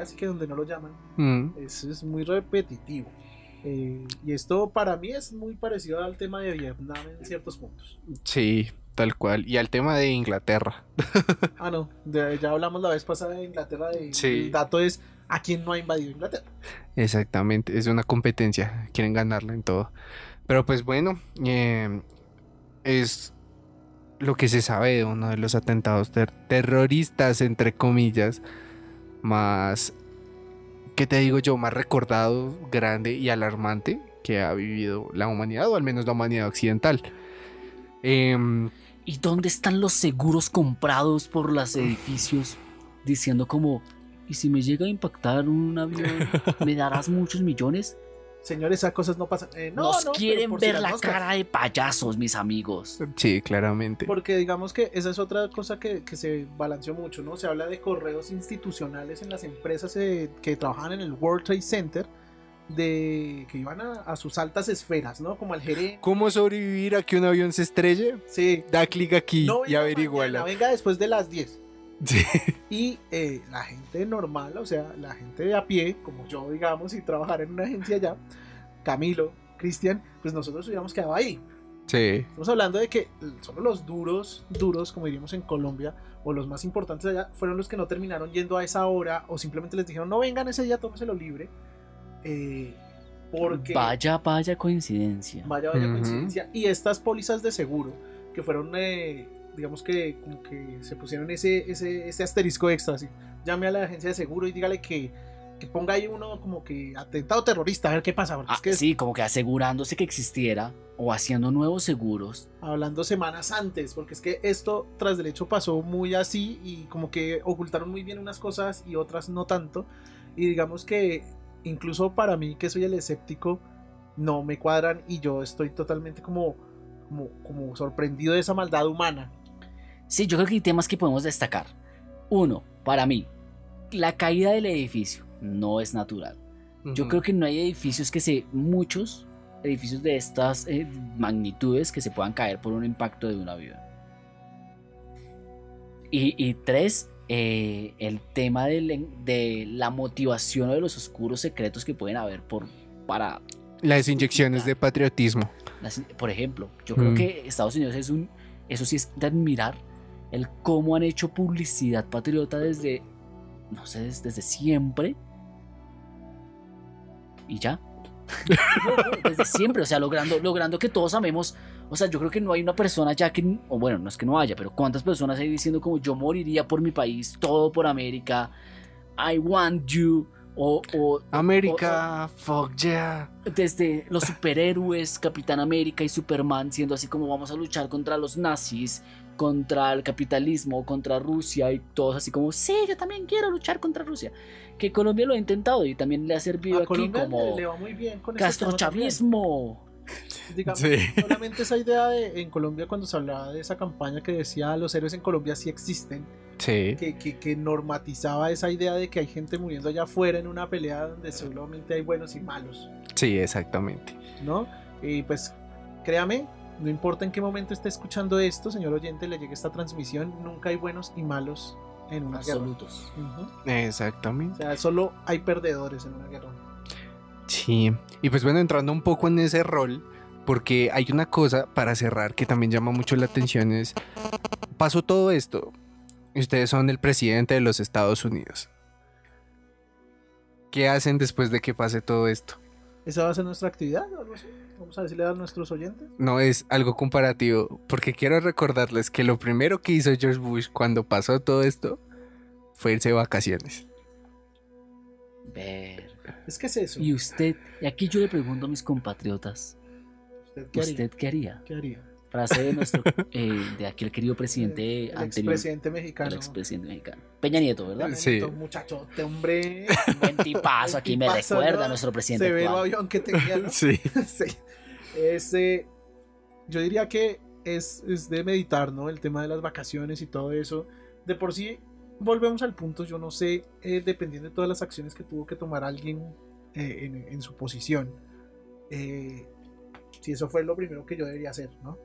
casi que donde no lo llaman, Mm. es muy repetitivo. Eh, y esto para mí es muy parecido al tema de Vietnam en ciertos puntos. Sí, tal cual. Y al tema de Inglaterra. Ah, no, de- ya hablamos la vez pasada de Inglaterra. De, Sí. El dato es a quién no ha invadido Inglaterra. Exactamente, es una competencia, quieren ganarla en todo. Pero pues bueno, eh, es lo que se sabe de uno de los atentados ter- terroristas, entre comillas, más, ¿qué te digo yo? Más recordado, grande y alarmante que ha vivido la humanidad, o al menos la humanidad occidental. Em, ¿Y dónde están los seguros comprados por los edificios? Diciendo como, ¿y si me llega a impactar un avión, me darás muchos millones? Señores, esas cosas no pasan. Eh, no, Nos no, quieren si ver la moscas. cara de payasos, mis amigos. sí, claramente. Porque digamos que esa es otra cosa que, que se balanceó mucho, ¿no? Se habla de correos institucionales en las empresas eh, que trabajaban en el World Trade Center, de que iban a, a sus altas esferas, ¿no? Como al gerente. ¿Cómo sobrevivir a que un avión se estrelle? Sí. Da clic aquí No y mañana, venga después de las 10. Sí. Y eh, la gente normal, o sea, la gente de a pie, como yo, digamos, y trabajar en una agencia allá, Camilo, Cristian, pues nosotros hubiéramos quedado ahí. Sí. Estamos hablando de que solo los duros, duros, como diríamos en Colombia, o los más importantes allá, fueron los que no terminaron yendo a esa hora, o simplemente les dijeron, no vengan ese día, tómeselo libre. Eh, porque Vaya, vaya coincidencia. vaya, vaya coincidencia. Y estas pólizas de seguro, que fueron, eh, digamos que, como que se pusieron ese, ese, ese asterisco extra, así. Llame a la agencia de seguro y dígale que, que ponga ahí uno como que atentado terrorista, a ver qué pasa. Ah, es que sí, como que asegurándose que existiera o haciendo nuevos seguros. hablando semanas antes, porque es que esto tras del hecho pasó muy así y como que ocultaron muy bien unas cosas y otras no tanto. Y digamos que incluso para mí que soy el escéptico, no me cuadran y yo estoy totalmente como, como, como sorprendido de esa maldad humana. Sí, yo creo que hay temas que podemos destacar. Uno, para mí, la caída del edificio no es natural. Yo creo que no hay edificios que se, muchos edificios de estas eh, magnitudes que se puedan caer por un impacto de un avión. Y, y tres, eh, el tema del- de la motivación o de los oscuros secretos que pueden haber por, para, Las inyecciones de patriotismo. las- por ejemplo, yo creo Mm. que Estados Unidos es un, eso sí es de admirar, el cómo han hecho publicidad patriota desde, no sé, des- desde, siempre. Y ya. Desde siempre, o sea, logrando, logrando que todos amemos. O sea, yo creo que no hay una persona ya que, o bueno, no es que no haya, pero cuántas personas hay diciendo como yo moriría por mi país, todo por América, I want you, o, o América, fuck yeah. desde los superhéroes, Capitán América y Superman, siendo así como vamos a luchar contra los nazis, contra el capitalismo, contra Rusia y todos así como, sí, yo también quiero luchar contra Rusia. Que Colombia lo ha intentado y también le ha servido A aquí Colombia como le, va muy bien con ese tema también. castrochavismo. Digamos, Sí. solamente esa idea de, en Colombia cuando se hablaba de esa campaña que decía los héroes en Colombia sí existen, Sí. que, que, que normatizaba esa idea de que hay gente muriendo allá afuera en una pelea donde solamente hay buenos y malos, Sí, exactamente. ¿no? Y pues créame, no importa en qué momento esté escuchando esto, señor oyente, le llegue esta transmisión, nunca hay buenos y malos en una guerra. Absolutos. Ujú. O Exactamente. sea, solo hay perdedores en una guerra. Sí. Y pues bueno, entrando un poco en ese rol, porque hay una cosa para cerrar que también llama mucho la atención es, pasó todo esto. y Ustedes son el presidente de los Estados Unidos. ¿Qué hacen después de que pase todo esto? ¿Esa va a ser nuestra actividad o algo así? Vamos a decirle a nuestros oyentes. No es algo comparativo, porque quiero recordarles que lo primero que hizo George Bush cuando pasó todo esto fue irse de vacaciones. Ver. Es que es eso. Y usted, y aquí yo le pregunto a mis compatriotas, ¿Usted qué haría? ¿usted qué haría? ¿Qué haría? Frase de nuestro, eh, de aquel querido presidente el anterior, expresidente mexicano. el expresidente mexicano. Peña Nieto, ¿verdad? Sí. Muchachote, hombre. Buen tipazo, aquí me recuerda a nuestro presidente Severo actual. avión que tenía, ¿no? Sí. sí. Ese, yo diría que es, es de meditar, ¿no? El tema de las vacaciones y todo eso. De por sí, volvemos al punto, yo no sé, eh, dependiendo de todas las acciones que tuvo que tomar alguien eh, en, en su posición, eh, si eso fue lo primero que yo debería hacer, ¿no?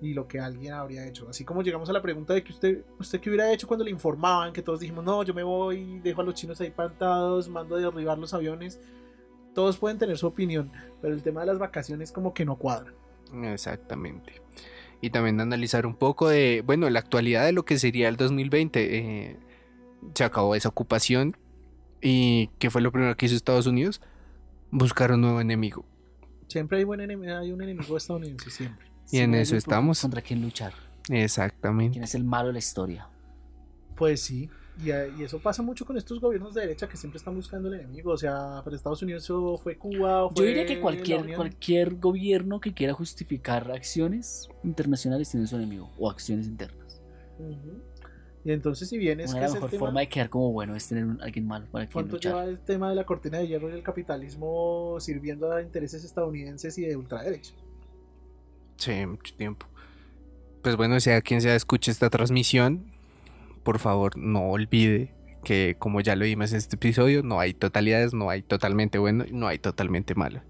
Y lo que alguien habría hecho. Así como llegamos a la pregunta de que usted, usted qué hubiera hecho cuando le informaban, que todos dijimos, no, yo me voy, dejo a los chinos ahí plantados, mando a derribar los aviones. Todos pueden tener su opinión, pero el tema de las vacaciones como que no cuadra. Exactamente. Y también analizar un poco de, bueno, la actualidad de lo que sería el 2020. eh, se acabó esa ocupación. ¿Y qué fue lo primero que hizo Estados Unidos? Buscar un nuevo enemigo. Siempre hay, buen enemigo, hay un enemigo estadounidense, siempre. Y en eso estamos. ¿Contra quién luchar? Exactamente. ¿Quién es el malo de la historia? Pues sí, y, y eso pasa mucho con estos gobiernos de derecha que siempre están buscando el enemigo. O sea, para Estados Unidos eso fue Cuba. o Yo fue diría que cualquier, cualquier gobierno que quiera justificar acciones internacionales tiene su enemigo o acciones internas. Ujú. Y entonces, si bien es Una que la el mejor tema, forma de quedar como bueno es tener un- alguien malo para quien ¿cuánto luchar. lleva el tema de la cortina de hierro y el capitalismo sirviendo a intereses estadounidenses y de ultraderecha? Sí, mucho tiempo. Pues bueno, sea quien sea escuche esta transmisión, por favor no olvide que como ya lo vimos en este episodio, no hay totalidades, no hay totalmente bueno y no hay totalmente malo.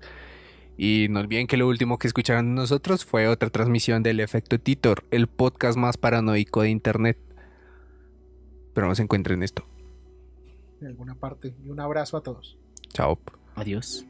Y no olviden que lo último que escucharon nosotros fue otra transmisión del Efecto Titor, el podcast más paranoico de internet. Espero nos encuentren esto. En alguna parte. Y un abrazo a todos. Chao. Adiós.